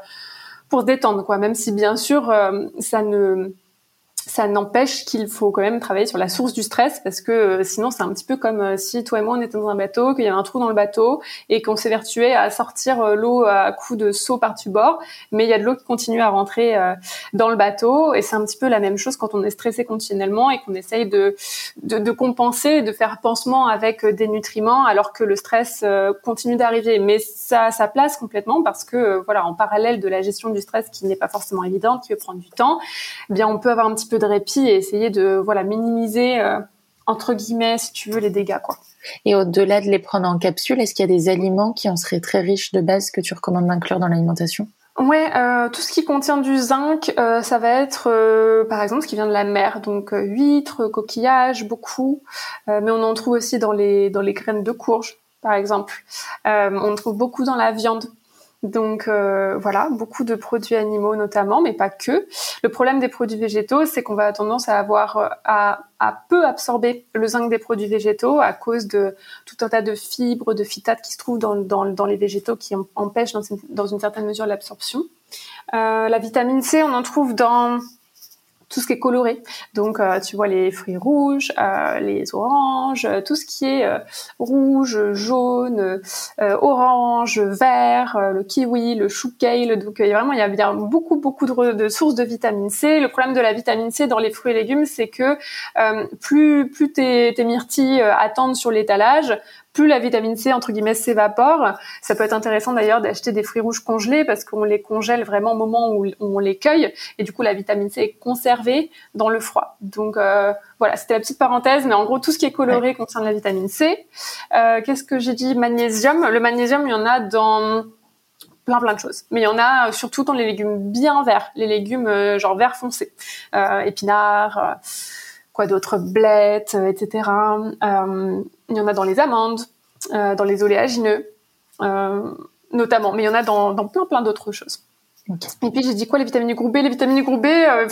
pour se détendre quoi. Même si bien sûr euh, ça ne ça n'empêche qu'il faut quand même travailler sur la source du stress parce que euh, sinon c'est un petit peu comme euh, si toi et moi on était dans un bateau, qu'il y avait un trou dans le bateau et qu'on s'évertuait à sortir euh, l'eau à coups de saut par-dessus bord, mais il y a de l'eau qui continue à rentrer dans le bateau et c'est un petit peu la même chose quand on est stressé continuellement et qu'on essaye de, de, de, compenser, de faire pansement avec des nutriments alors que le stress continue d'arriver. Mais ça ça place complètement parce que voilà en parallèle de la gestion du stress qui n'est pas forcément évidente, qui peut prendre du temps, eh bien on peut avoir un petit peu de répit et essayer de voilà minimiser euh, entre guillemets si tu veux les dégâts quoi. Et au-delà de les prendre en capsule, est-ce qu'il y a des aliments qui en seraient très riches de base que tu recommandes d'inclure dans l'alimentation? Ouais, euh, tout ce qui contient du zinc, euh, ça va être par exemple ce qui vient de la mer, donc huîtres, coquillages, beaucoup, mais on en trouve aussi dans les dans les graines de courge, par exemple. on en trouve beaucoup dans la viande. Donc euh, voilà, beaucoup de produits animaux notamment, mais pas que. Le problème des produits végétaux, c'est qu'on va tendance à avoir à, à, peu absorber le zinc des produits végétaux à cause de tout un tas de fibres, de phytates qui se trouvent dans, les végétaux qui empêchent dans une, dans une certaine mesure l'absorption. Euh, la vitamine C, on en trouve dans tout ce qui est coloré. Donc, euh, tu vois les fruits rouges, euh, les oranges, euh, tout ce qui est rouge, jaune, orange, vert, le kiwi, le chou kale. Donc, vraiment, il y a bien beaucoup, beaucoup de, de, sources de vitamine C. Le problème de la vitamine C dans les fruits et légumes, c'est que plus, plus tes, tes myrtilles attendent sur l'étalage, plus la vitamine C entre guillemets s'évapore. Ça peut être intéressant d'ailleurs d'acheter des fruits rouges congelés parce qu'on les congèle vraiment au moment où, on les cueille et du coup la vitamine C est conservée dans le froid. Donc euh, voilà, c'était la petite parenthèse, mais en gros tout ce qui est coloré concerne la vitamine C. Euh, Qu'est-ce que j'ai dit? Magnésium. Le magnésium, il y en a dans plein plein de choses. Mais il y en a surtout dans les légumes bien verts, les légumes euh, genre vert foncé, euh, épinards, euh, quoi d'autre, blettes, etc. Euh, il y en a dans les amandes, euh, dans les oléagineux, euh, notamment. Mais il y en a dans, dans plein, plein d'autres choses. Et puis j'ai dit quoi les vitamines du groupe B Les vitamines du groupe B, euh,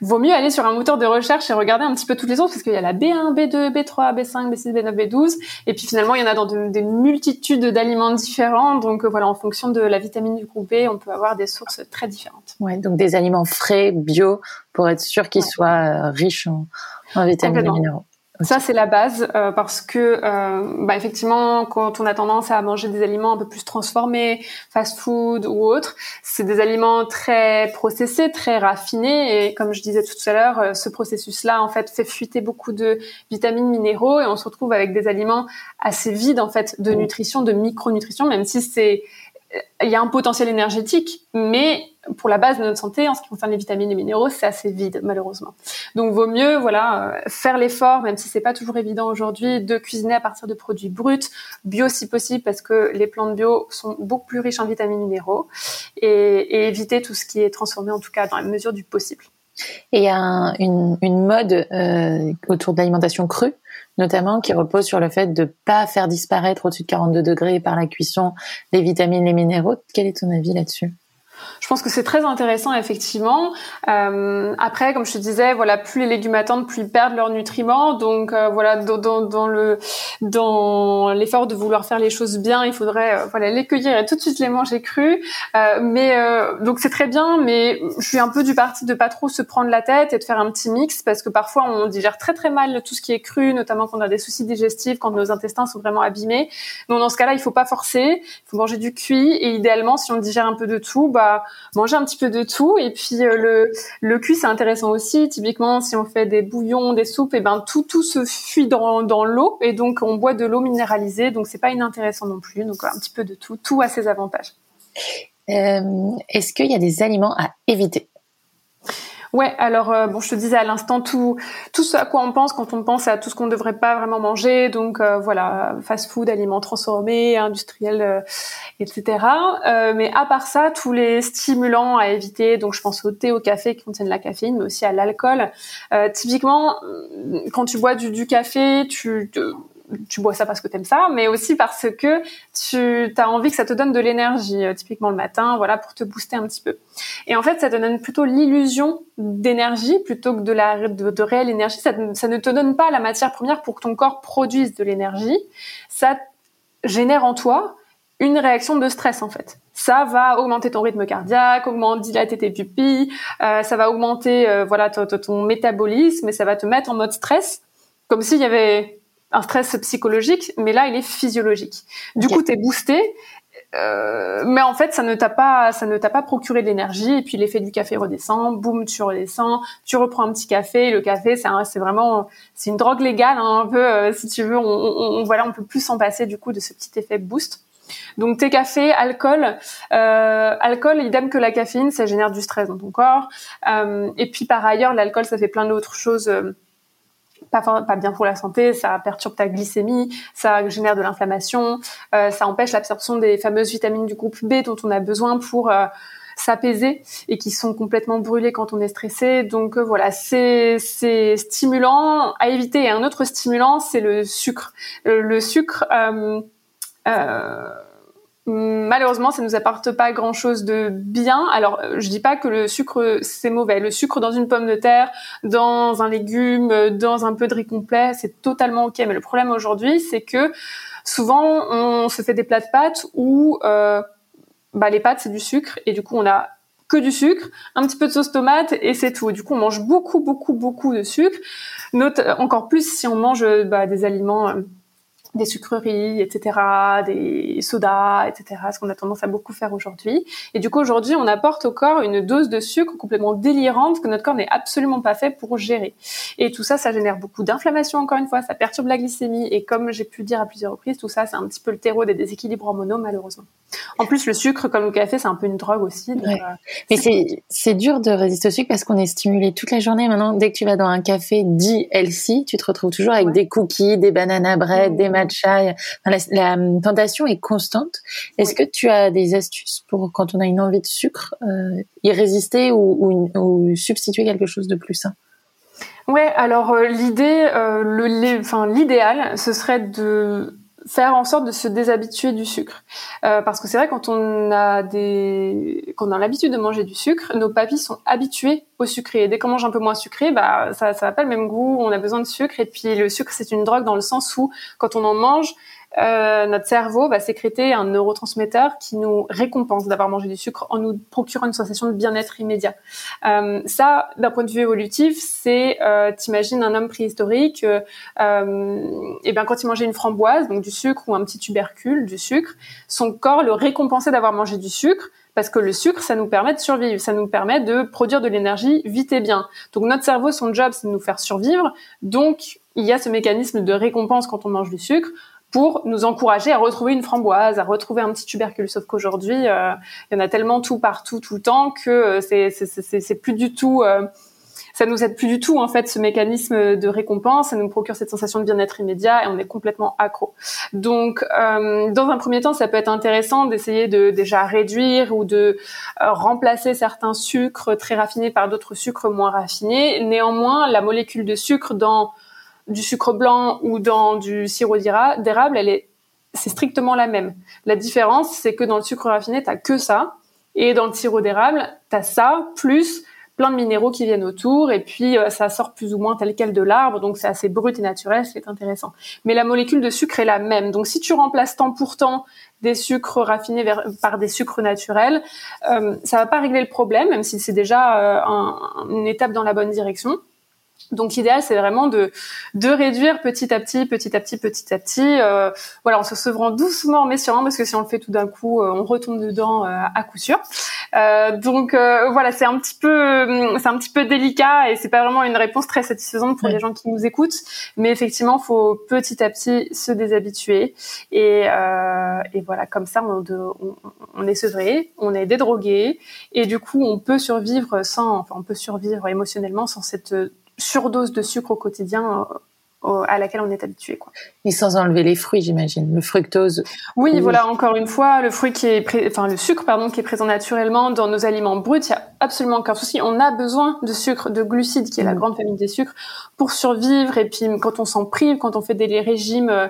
vaut mieux aller sur un moteur de recherche et regarder un petit peu toutes les autres parce qu'il y a la B1, B2, B3, B5, B6, B9, B12 et puis finalement il y en a dans des multitudes d'aliments différents. Donc euh, voilà en fonction de la vitamine du groupe B on peut avoir des sources très différentes. Ouais donc des aliments frais, bio pour être sûr qu'ils soient euh, riches en, en vitamines et minéraux. Ça, c'est la base euh, parce que, euh, bah, effectivement, quand on a tendance à manger des aliments un peu plus transformés, fast-food ou autres, c'est des aliments très processés, très raffinés. Et comme je disais tout à l'heure, euh, ce processus-là, en fait, fait fuiter beaucoup de vitamines, minéraux, et on se retrouve avec des aliments assez vides, en fait, de nutrition, de micronutrition, même si c'est il y a un potentiel énergétique, mais pour la base de notre santé, en ce qui concerne les vitamines et minéraux, c'est assez vide, malheureusement. Donc, vaut mieux, voilà, euh, faire l'effort, même si c'est pas toujours évident aujourd'hui, de cuisiner à partir de produits bruts, bio si possible, parce que les plantes bio sont beaucoup plus riches en vitamines et minéraux, et, éviter tout ce qui est transformé, en tout cas, dans la mesure du possible. Et il y a une, mode euh, autour de l'alimentation crue notamment qui repose sur le fait de pas faire disparaître au-dessus de 42 degrés par la cuisson les vitamines, les minéraux. Quel est ton avis là-dessus? Je pense que c'est très intéressant effectivement. Euh, après, comme je te disais, voilà, plus les légumes attendent, plus ils perdent leurs nutriments. Donc euh, voilà, dans, dans, dans, le dans l'effort de vouloir faire les choses bien, il faudrait euh, voilà les cueillir et tout de suite les manger crus. Euh, mais euh, donc c'est très bien, mais je suis un peu du parti de pas trop se prendre la tête et de faire un petit mix parce que parfois on digère très très mal tout ce qui est cru, notamment quand on a des soucis digestifs, quand nos intestins sont vraiment abîmés. Donc dans ce cas-là, il faut pas forcer, il faut manger du cuit et idéalement si on digère un peu de tout, bah manger un petit peu de tout. Et puis euh, le, le cuit, c'est intéressant aussi. Typiquement, si on fait des bouillons, des soupes, et eh ben tout tout se fuit dans, dans l'eau et donc on boit de l'eau minéralisée. Donc c'est pas inintéressant non plus. Donc un petit peu de tout, tout a ses avantages. Euh, est-ce qu'il y a des aliments à éviter? Ouais, alors euh, bon, je te disais à l'instant tout tout ce à quoi on pense quand on pense à tout ce qu'on ne devrait pas vraiment manger, donc euh, voilà, fast-food, aliments transformés, industriels, euh, etc. mais à part ça, tous les stimulants à éviter, donc je pense au thé, au café qui contiennent la caféine, mais aussi à l'alcool. typiquement, quand tu bois du, du café, tu tu bois ça parce que t'aimes ça, mais aussi parce que tu as envie que ça te donne de l'énergie, euh, typiquement le matin, voilà, pour te booster un petit peu. Et en fait, ça te donne plutôt l'illusion d'énergie plutôt que de la de, réelle énergie. Ça, ça, ne te donne pas la matière première pour que ton corps produise de l'énergie. Ça génère en toi une réaction de stress en fait. Ça va augmenter ton rythme cardiaque, augmenter, dilater tes pupilles, euh, ça va augmenter euh, voilà ton, ton métabolisme et ça va te mettre en mode stress, comme s'il y avait un stress psychologique, mais là, il est physiologique. Du coup, tu es boosté, euh, mais en fait, ça ne t'a pas, ça ne t'a pas procuré de l'énergie. Et puis l'effet du café redescend, boum, tu redescends, tu reprends un petit café. Le café, c'est, c'est vraiment, c'est une drogue légale, hein, un peu, euh, si tu veux. On, on, voilà, on peut plus s'en passer du coup de ce petit effet boost. Donc tes cafés, alcool, euh, alcool, idem que la caféine, ça génère du stress dans ton corps. Euh, et puis par ailleurs, l'alcool, ça fait plein d'autres choses. Euh, pas, bien pour la santé, ça perturbe ta glycémie, ça génère de l'inflammation, euh, ça empêche l'absorption des fameuses vitamines du groupe B dont on a besoin pour euh, s'apaiser et qui sont complètement brûlées quand on est stressé. Donc euh, voilà, c'est stimulant à éviter. Et un autre stimulant, c'est le sucre. le sucre malheureusement, ça nous apporte pas grand-chose de bien. Alors, euh, je dis pas que le sucre c'est mauvais. Le sucre dans une pomme de terre, dans un légume, dans un peu de riz complet, c'est totalement ok. Mais le problème aujourd'hui, c'est que souvent on se fait des plats de pâtes où euh, bah, les pâtes c'est du sucre et du coup on a que du sucre, un petit peu de sauce tomate et c'est tout. Du coup, on mange beaucoup, beaucoup, beaucoup de sucre. Note, encore plus si on mange bah, des aliments euh, des sucreries, etc., des sodas, etc., ce qu'on a tendance à beaucoup faire aujourd'hui. Et du coup, aujourd'hui, on apporte au corps une dose de sucre complètement délirante que notre corps n'est absolument pas fait pour gérer. Et tout ça, ça génère beaucoup d'inflammation, encore une fois, ça perturbe la glycémie. Et comme j'ai pu le dire à plusieurs reprises, tout ça, c'est un petit peu le terreau des déséquilibres hormonaux, malheureusement. En plus, le sucre, comme le café, c'est un peu une drogue aussi. Euh, Mais c'est, c'est dur de résister au sucre parce qu'on est stimulé toute la journée. Maintenant, dès que tu vas dans un café dit healthy, tu te retrouves toujours avec des cookies, des banana bread, des matcha. la, tentation est constante. Est-ce que tu as des astuces pour quand on a une envie de sucre, euh, y résister ou, ou, substituer quelque chose de plus sain? Ouais, alors euh, l'idée, euh, le, enfin l'idéal, ce serait de faire en sorte de se déshabituer du sucre. Euh, parce que c'est vrai quand on a des, qu'on a l'habitude de manger du sucre, nos papilles sont habituées au sucré. Et dès qu'on mange un peu moins sucré, bah ça, ça n'a pas le même goût. On a besoin de sucre. Et puis le sucre, c'est une drogue dans le sens où quand on en mange, euh, notre cerveau va sécréter un neurotransmetteur qui nous récompense d'avoir mangé du sucre en nous procurant une sensation de bien-être immédiat. Euh, ça, d'un point de vue évolutif, c'est, euh, t'imagines un homme préhistorique, euh, et bien quand il mangeait une framboise, donc du sucre ou un petit tubercule, du sucre, son corps le récompensait d'avoir mangé du sucre parce que le sucre, ça nous permet de survivre, ça nous permet de produire de l'énergie vite et bien. Donc notre cerveau, son job, c'est de nous faire survivre. Donc il y a ce mécanisme de récompense quand on mange du sucre pour nous encourager à retrouver une framboise, à retrouver un petit tubercule. Sauf qu'aujourd'hui, euh, il y en a tellement tout partout, tout le temps, que euh, c'est plus du tout, euh, ça nous aide plus du tout en fait ce mécanisme de récompense. Ça nous procure cette sensation de bien-être immédiat et on est complètement accro. Donc, dans un premier temps, ça peut être intéressant d'essayer de déjà réduire ou de remplacer certains sucres très raffinés par d'autres sucres moins raffinés. Néanmoins, la molécule de sucre dans du sucre blanc ou dans du sirop d'érable, elle est, c'est strictement la même. La différence, c'est que dans le sucre raffiné, t'as que ça, et dans le sirop d'érable, t'as ça plus plein de minéraux qui viennent autour, et puis euh, ça sort plus ou moins tel quel de l'arbre, donc c'est assez brut et naturel, c'est intéressant. Mais la molécule de sucre est la même. Donc si tu remplaces tant pour temps des sucres raffinés par des sucres naturels, euh, ça va pas régler le problème, même si c'est déjà euh, une étape dans la bonne direction. Donc l'idéal c'est vraiment de de réduire petit à petit, petit à petit, petit à petit. Euh, voilà, en se sevrant doucement mais sûrement parce que si on le fait tout d'un coup, euh, on retombe dedans euh, à coup sûr. donc voilà, c'est un petit peu c'est un petit peu délicat et c'est pas vraiment une réponse très satisfaisante pour les gens qui nous écoutent. Mais effectivement, faut petit à petit se déshabituer et et voilà, comme ça on, on, on est sevré, on est dédrogué et du coup on peut survivre sans, enfin on peut survivre émotionnellement sans cette surdose de sucre au quotidien euh, à laquelle on est habitué. Quoi. Et sans enlever les fruits, j'imagine, le fructose. Oui, voilà, encore une fois, le fruit qui est, enfin le sucre, pardon, qui est présent naturellement dans nos aliments bruts, il y a absolument aucun souci. On a besoin de sucre, de glucides, qui est la mm. grande famille des sucres, pour survivre. Et puis quand on s'en prive, quand on fait des régimes euh, euh,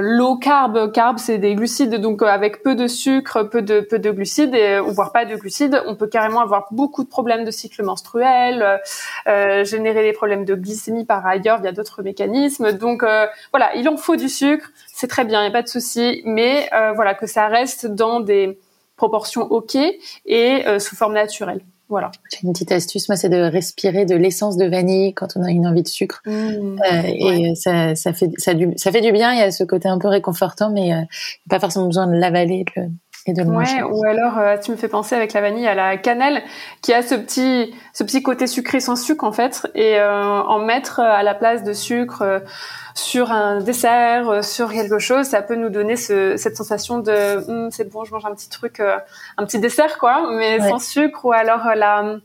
low carb, carb c'est des glucides, donc euh, avec peu de sucre, peu de peu de glucides, et, voire pas de glucides, on peut carrément avoir beaucoup de problèmes de cycle menstruel, euh, générer des problèmes de glycémie par ailleurs via d'autres mécanismes. Donc voilà, il en faut du sucre, c'est très bien, il n'y a pas de souci, mais voilà que ça reste dans des proportions ok et sous forme naturelle. Voilà. J'ai une petite astuce, moi, c'est de respirer de l'essence de vanille quand on a une envie de sucre. Mmh. euh, et ça, ça, fait, ça, du, ça fait du bien. Il y a ce côté un peu réconfortant, mais euh, pas forcément besoin de l'avaler et de le ouais, Ou alors, euh, tu me fais penser avec la vanille à la cannelle, qui a ce petit, ce petit côté sucré sans sucre en fait, et euh, en mettre à la place de sucre sur un dessert, euh, sur quelque chose, ça peut nous donner ce, cette sensation de hum, c'est bon, je mange un petit truc, euh, un petit dessert quoi, mais sans sucre. Ou alors euh, la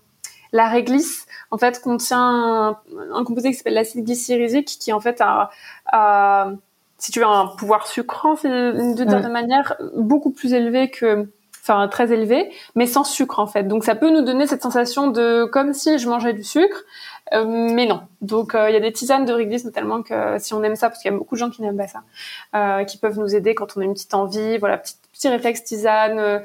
la réglisse en fait contient un, composé qui s'appelle l'acide glycérique qui en fait a, a, si tu veux un pouvoir sucrant d'une certaine manière beaucoup plus élevé que enfin très élevé, mais sans sucre en fait. Donc ça peut nous donner cette sensation de comme si je mangeais du sucre, mais non. Donc il y a des tisanes de réglisse notamment que si on aime ça, parce qu'il y a beaucoup de gens qui n'aiment pas ça, qui peuvent nous aider quand on a une petite envie, voilà, petite petit réflexe tisane, euh,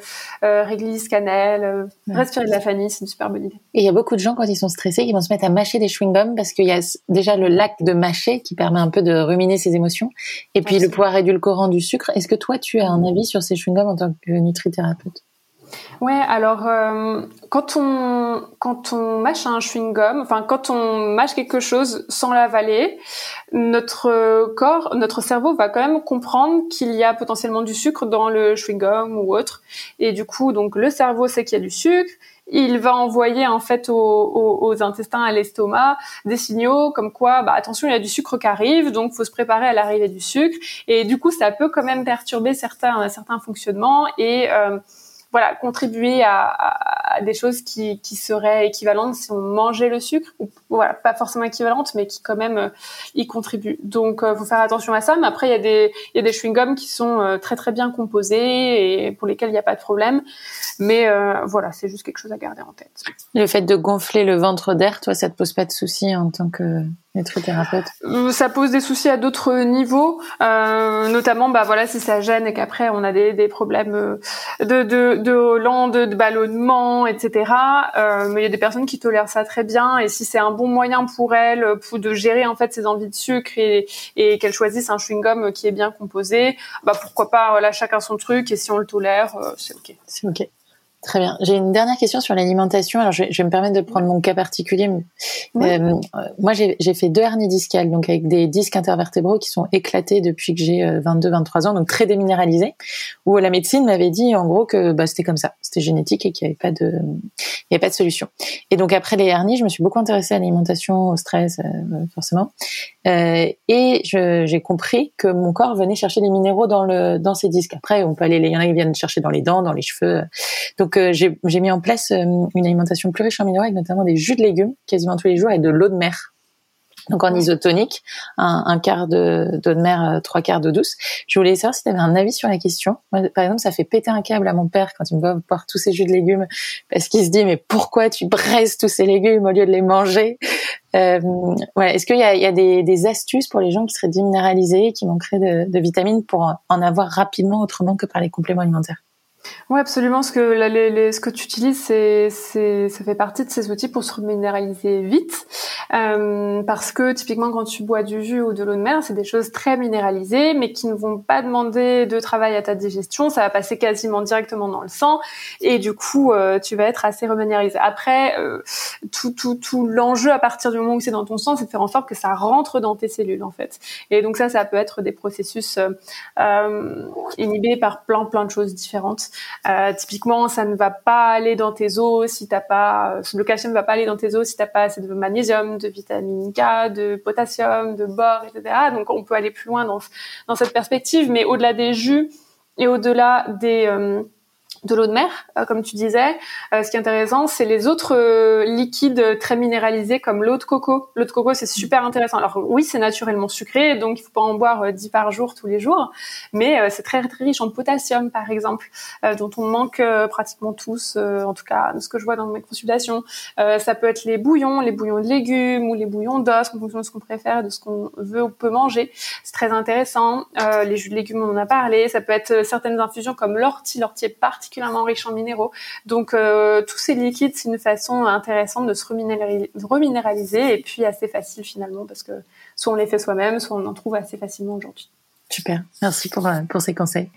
euh, réglisse, cannelle, euh, respirer de la famille, c'est une super bonne idée. Et il y a beaucoup de gens quand ils sont stressés qui vont se mettre à mâcher des chewing-gums parce qu'il y a déjà le lac de mâcher qui permet un peu de ruminer ses émotions et puis le pouvoir édulcorant du sucre. Est-ce que toi tu as un avis sur ces chewing-gums en tant que nutrithérapeute? Ouais, alors euh, quand on quand on mâche un chewing gum, enfin quand on mâche quelque chose sans l'avaler, notre corps, notre cerveau va quand même comprendre qu'il y a potentiellement du sucre dans le chewing gum ou autre, et du coup donc le cerveau sait qu'il y a du sucre, il va envoyer en fait aux, aux, intestins, à l'estomac, des signaux comme quoi, bah, attention, il y a du sucre qui arrive, donc faut se préparer à l'arrivée du sucre. Et du coup, ça peut quand même perturber certains certains fonctionnements et euh, voilà, contribuer à, des choses qui, qui, seraient équivalentes si on mangeait le sucre, ou voilà, pas forcément équivalentes, mais qui quand même euh, y contribuent. Donc, euh, faut faire attention à ça. Mais après, il y a des, il y a des chewing-gums qui sont euh, très très bien composés et pour lesquels il n'y a pas de problème. Mais euh, voilà, c'est juste quelque chose à garder en tête. Le fait de gonfler le ventre d'air, toi, ça te pose pas de soucis en tant que nutrithérapeute euh, Ça pose des soucis à d'autres niveaux, euh, notamment, bah voilà, si ça gêne et qu'après on a des, des problèmes euh, de de de de, ballonnement, etc. Euh, mais il y a des personnes qui tolèrent ça très bien et si c'est un bon moyen pour elles pour de gérer en fait ses envies de sucre et, et qu'elles choisissent un chewing gum qui est bien composé, bah pourquoi pas, voilà, chacun son truc et si on le tolère, c'est ok. C'est ok. Très bien. J'ai une dernière question sur l'alimentation. Alors, je vais, me permettre de prendre mon cas particulier. Euh, moi, j'ai fait deux hernies discales, donc avec des disques intervertébraux qui sont éclatés depuis que j'ai 22-23 euh, ans, donc très déminéralisés. Où la médecine m'avait dit, en gros, que bah, c'était comme ça, c'était génétique et qu'il n'y avait pas de, il y avait pas de solution. Et donc après les hernies, je me suis beaucoup intéressée à l'alimentation, au stress, euh, forcément. Euh, et j'ai compris que mon corps venait chercher des minéraux dans le dans ces disques. Après, on peut aller, il y en a qui viennent chercher dans les dents, dans les cheveux. Donc euh, j'ai mis en place euh, une alimentation plus riche en minéraux, avec notamment des jus de légumes quasiment tous les jours et de l'eau de mer donc en isotonique, un, un quart de d'eau de mer, euh, trois quarts d'eau douce. Je voulais savoir si tu avais un avis sur la question. par exemple, ça fait péter un câble à mon père quand il me voit boire tous ces jus de légumes, parce qu'il se dit mais pourquoi tu braises tous ces légumes au lieu de les manger? Euh, ouais, Est-ce qu'il y a, il y a des, des, astuces pour les gens qui seraient déminéralisés, qui manqueraient de, de vitamines pour en avoir rapidement autrement que par les compléments alimentaires? Oui, absolument. Ce que, les, ce que tu utilises, c'est, c'est, ça fait partie de ces outils pour se reminéraliser vite. Euh, parce que typiquement, quand tu bois du jus ou de l'eau de mer, c'est des choses très minéralisées, mais qui ne vont pas demander de travail à ta digestion. Ça va passer quasiment directement dans le sang, et du coup, euh, tu vas être assez reminéralisé. Après, euh, tout, tout, tout l'enjeu à partir du moment où c'est dans ton sang, c'est de faire en sorte que ça rentre dans tes cellules, en fait. Et donc ça, ça peut être des processus euh, inhibés par plein, plein de choses différentes. Euh, typiquement, ça ne va pas aller dans tes os si t'as pas, euh, le calcium ne va pas aller dans tes os si t'as pas assez de magnésium, de vitamine K, de potassium, de bore, etc. Donc, on peut aller plus loin dans, dans cette perspective, mais au-delà des jus et au-delà des euh, de l'eau de mer, euh, comme tu disais. Euh, ce qui est intéressant, c'est les autres euh, liquides très minéralisés comme l'eau de coco. L'eau de coco, c'est super intéressant. Alors oui, c'est naturellement sucré, donc il faut pas en boire 10 par jour tous les jours, mais c'est très, très riche en potassium, par exemple, dont on manque pratiquement tous, en tout cas de ce que je vois dans mes consultations. ça peut être les bouillons, les bouillons de légumes ou les bouillons d'os, en fonction de ce qu'on préfère, de ce qu'on veut ou peut manger. C'est très intéressant. les jus de légumes, on en a parlé. Ça peut être certaines infusions comme l'ortie. L'ortie est particulièrement riche en minéraux. Donc euh, tous ces liquides, c'est une façon intéressante de se reminéraliser et puis assez facile finalement parce que soit on les fait soi-même, soit on en trouve assez facilement aujourd'hui. Super, merci pour, euh, pour ces conseils.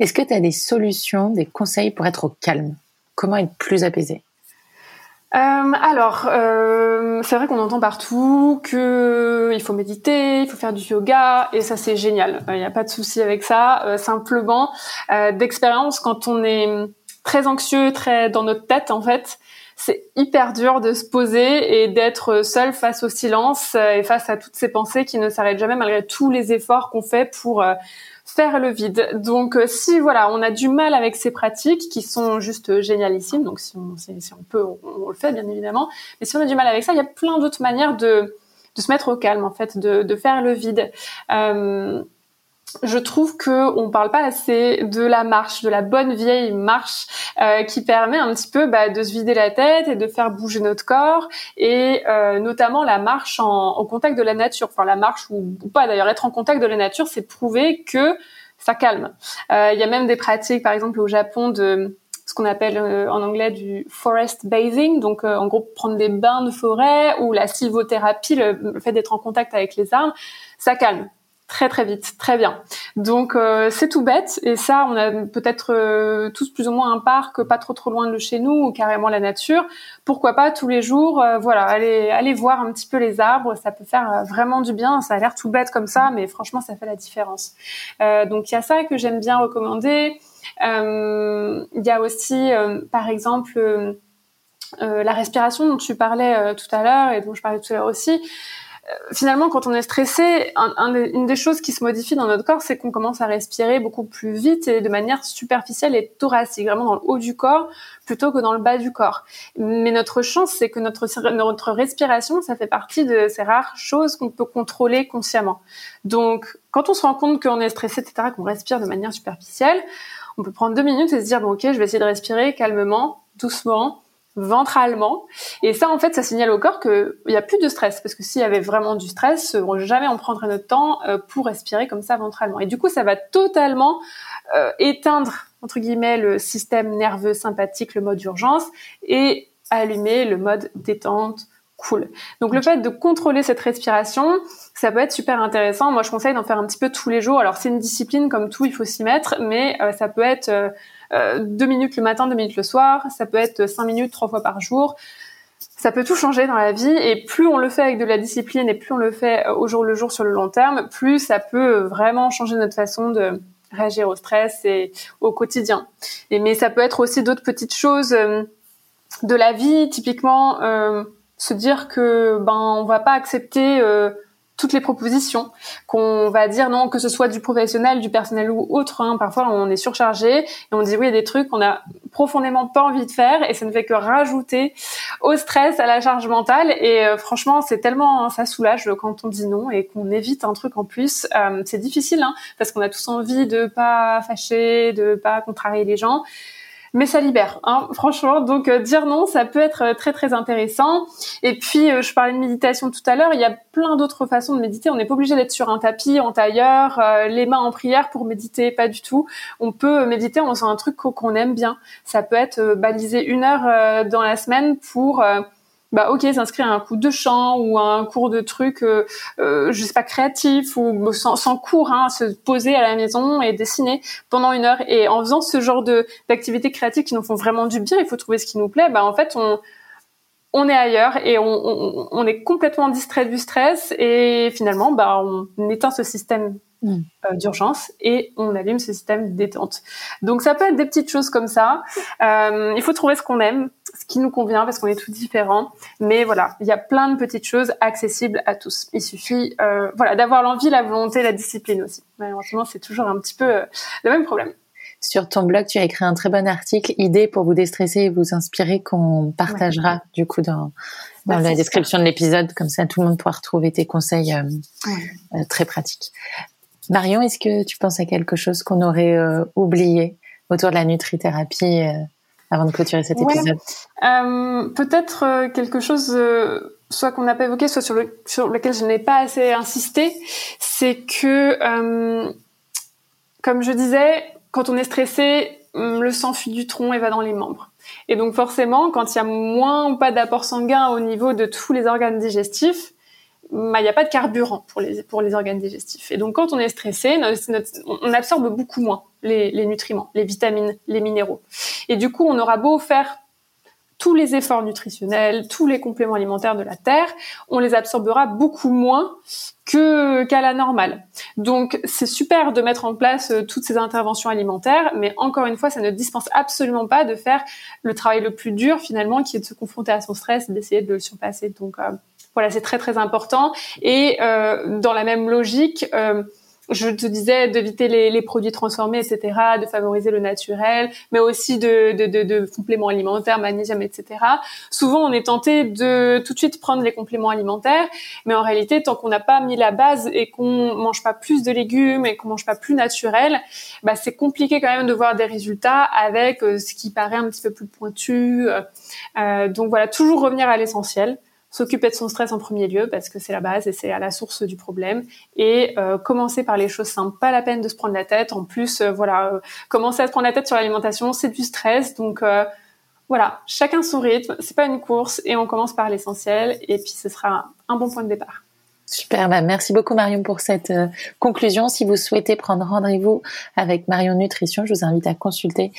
Est-ce que tu as des solutions, des conseils pour être au calme? Comment être plus apaisé? Euh, alors, euh, c'est vrai qu'on entend partout que il faut méditer, il faut faire du yoga, et ça c'est génial. Il n'y a pas de souci avec ça. Euh, simplement, euh, d'expérience, quand on est très anxieux, très dans notre tête, en fait, c'est hyper dur de se poser et d'être seul face au silence et face à toutes ces pensées qui ne s'arrêtent jamais malgré tous les efforts qu'on fait pour faire le vide. Donc euh, si voilà, on a du mal avec ces pratiques qui sont juste génialissimes, donc si on, si, on peut, on, le fait bien évidemment. Mais si on a du mal avec ça, il y a plein d'autres manières de, de se mettre au calme en fait, de, de faire le vide. Euh, je trouve que on parle pas assez de la marche, de la bonne vieille marche euh, qui permet un petit peu bah, de se vider la tête et de faire bouger notre corps et euh, notamment la marche en, au contact de la nature. Enfin la marche ou, pas d'ailleurs être en contact de la nature, c'est prouver que ça calme. Euh, il y a même des pratiques, par exemple au Japon, de ce qu'on appelle en anglais du forest bathing, donc en gros prendre des bains de forêt ou la sylvothérapie, le fait d'être en contact avec les arbres, ça calme très très vite, très bien. Donc euh, c'est tout bête et ça on a peut-être euh, tous plus ou moins un parc pas trop trop loin de chez nous ou carrément la nature. Pourquoi pas tous les jours euh, voilà, aller aller voir un petit peu les arbres, ça peut faire vraiment du bien, ça a l'air tout bête comme ça mais franchement ça fait la différence. donc il y a ça que j'aime bien recommander. Il y a aussi par exemple la respiration dont tu parlais tout à l'heure et dont je parlais tout à l'heure aussi finalement, quand on est stressé, une des choses qui se modifie dans notre corps, c'est qu'on commence à respirer beaucoup plus vite et de manière superficielle et thoracique, vraiment dans le haut du corps plutôt que dans le bas du corps. Mais notre chance, c'est que notre, notre respiration, ça fait partie de ces rares choses qu'on peut contrôler consciemment. Donc, quand on se rend compte qu'on est stressé, etc., qu'on respire de manière superficielle, on peut prendre deux minutes et se dire, bon, ok, je vais essayer de respirer calmement, doucement, ventralement. Et ça, en fait, ça signale au corps qu'il n'y a plus de stress. Parce que s'il y avait vraiment du stress, jamais on prendrait notre temps euh, pour respirer comme ça ventralement. Et du coup, ça va totalement euh, éteindre, entre guillemets, le système nerveux sympathique, le mode urgence, et allumer le mode détente, cool. Donc le fait de contrôler cette respiration, ça peut être super intéressant. Moi, je conseille d'en faire un petit peu tous les jours. Alors c'est une discipline comme tout, il faut s'y mettre, mais euh, ça peut être euh, deux minutes le matin, deux minutes le soir. Ça peut être cinq minutes trois fois par jour. Ça peut tout changer dans la vie et plus on le fait avec de la discipline et plus on le fait euh, au jour le jour sur le long terme, plus ça peut vraiment changer notre façon de réagir au stress et au quotidien. Et, mais ça peut être aussi d'autres petites choses euh, de la vie, typiquement euh, se dire que ben on va pas accepter euh, toutes les propositions, qu'on va dire non, que ce soit du professionnel, du personnel ou autre. Hein. Parfois, on est surchargé et on dit oui à des trucs qu'on a profondément pas envie de faire et ça ne fait que rajouter au stress, à la charge mentale. Et euh, franchement, c'est tellement, hein, ça soulage quand on dit non et qu'on évite un truc en plus. Euh, c'est difficile hein, parce qu'on a tous envie de pas fâcher, de pas contrarier les gens mais ça libère, hein, franchement. Donc euh, dire non, ça peut être euh, très très intéressant. Et puis euh, je parlais de méditation tout à l'heure, il y a plein d'autres façons de méditer. On n'est pas obligé d'être sur un tapis, en tailleur, les mains en prière pour méditer, pas du tout. On peut méditer en faisant un truc qu'on aime bien. Ça peut être baliser une heure dans la semaine pour bah ok s'inscrire à un cours de chant ou à un cours de trucs euh, euh, je sais pas créatif ou sans, sans cours hein, se poser à la maison et dessiner pendant une heure. Et en faisant ce genre de d'activités créatives qui nous font vraiment du bien il faut trouver ce qui nous plaît bah en fait on on est ailleurs et on, on, on est complètement distrait du stress et finalement bah on éteint ce système Mm. Euh, d'urgence et on allume ce système de détente. Donc ça peut être des petites choses comme ça. Euh, il faut trouver ce qu'on aime, ce qui nous convient parce qu'on est tous différents. Mais voilà, il y a plein de petites choses accessibles à tous. Il suffit euh, voilà d'avoir l'envie, la volonté, la discipline aussi. Malheureusement, c'est toujours un petit peu le même problème. Sur ton blog, tu as écrit un très bon article, idée pour vous déstresser et vous inspirer, qu'on partagera du coup dans, dans la description de l'épisode. Comme ça, tout le monde pourra retrouver tes conseils très pratiques. Marion, est-ce que tu penses à quelque chose qu'on aurait euh, oublié autour de la nutrithérapie euh, avant de clôturer cet épisode? Euh, Peut-être quelque chose, soit qu'on n'a pas évoqué, soit sur, le, sur lequel je n'ai pas assez insisté, c'est que, comme je disais, quand on est stressé, hum, le sang fuit du tronc et va dans les membres. Et donc forcément, quand il y a moins ou pas d'apport sanguin au niveau de tous les organes digestifs, bah, il n'y a pas de carburant pour les, pour les organes digestifs. Et donc, quand on est stressé, on absorbe beaucoup moins les, les nutriments, les vitamines, les minéraux. Et du coup, on aura beau faire tous les efforts nutritionnels, tous les compléments alimentaires de la terre, on les absorbera beaucoup moins que qu'à la normale. Donc c'est super de mettre en place euh, toutes ces interventions alimentaires, mais encore une fois, ça ne dispense absolument pas de faire le travail le plus dur finalement, qui est de se confronter à son stress d'essayer de le surpasser. Donc euh, voilà, c'est très très important. Et euh, dans la même logique, euh, je te disais d'éviter les, les, produits transformés, etc., de favoriser le naturel, mais aussi de, de, de, de, compléments alimentaires, magnésium, etc. Souvent, on est tenté de tout de suite prendre les compléments alimentaires, mais en réalité, tant qu'on n'a pas mis la base et qu'on mange pas plus de légumes et qu'on mange pas plus naturel, bah, c'est compliqué quand même de voir des résultats avec euh, ce qui paraît un petit peu plus pointu. Euh, donc voilà, toujours revenir à l'essentiel s'occuper de son stress en premier lieu parce que c'est la base et c'est à la source du problème et euh, commencer par les choses simples. Pas la peine de se prendre la tête. En plus euh, voilà euh, commencer à se prendre la tête sur l'alimentation c'est du stress. Donc voilà chacun son rythme. C'est pas une course et on commence par l'essentiel. Et puis ce sera un, bon point de départ. Super, bah merci beaucoup Marion pour cette conclusion. Si vous souhaitez prendre rendez-vous avec Marion Nutrition, je vous invite à consulter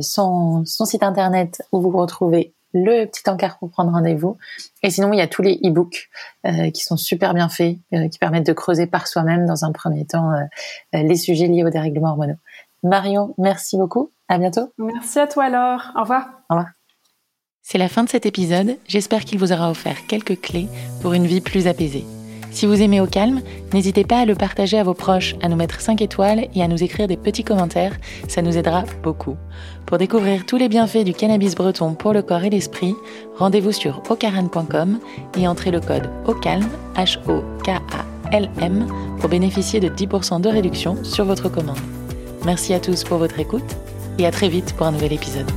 son, son site internet où vous retrouvez le petit encart pour prendre rendez-vous. Et sinon, il y a tous les e-books euh, qui sont super bien faits, euh, qui permettent de creuser par soi-même dans un premier temps euh, les sujets liés au dérèglement hormonaux. Marion, merci beaucoup. À bientôt. Merci à toi, Laure. Au revoir. Au revoir. C'est la fin de cet épisode. J'espère qu'il vous aura offert quelques clés pour une vie plus apaisée. Si vous aimez au calme, n'hésitez pas à le partager à vos proches, à nous mettre 5 étoiles et à nous écrire des petits commentaires, ça nous aidera beaucoup. Pour découvrir tous les bienfaits du cannabis breton pour le corps et l'esprit, rendez-vous sur ocaran.com et entrez le code OCALM, H-O-K-A-L-M, pour bénéficier de 10% de réduction sur votre commande. Merci à tous pour votre écoute et à très vite pour un nouvel épisode.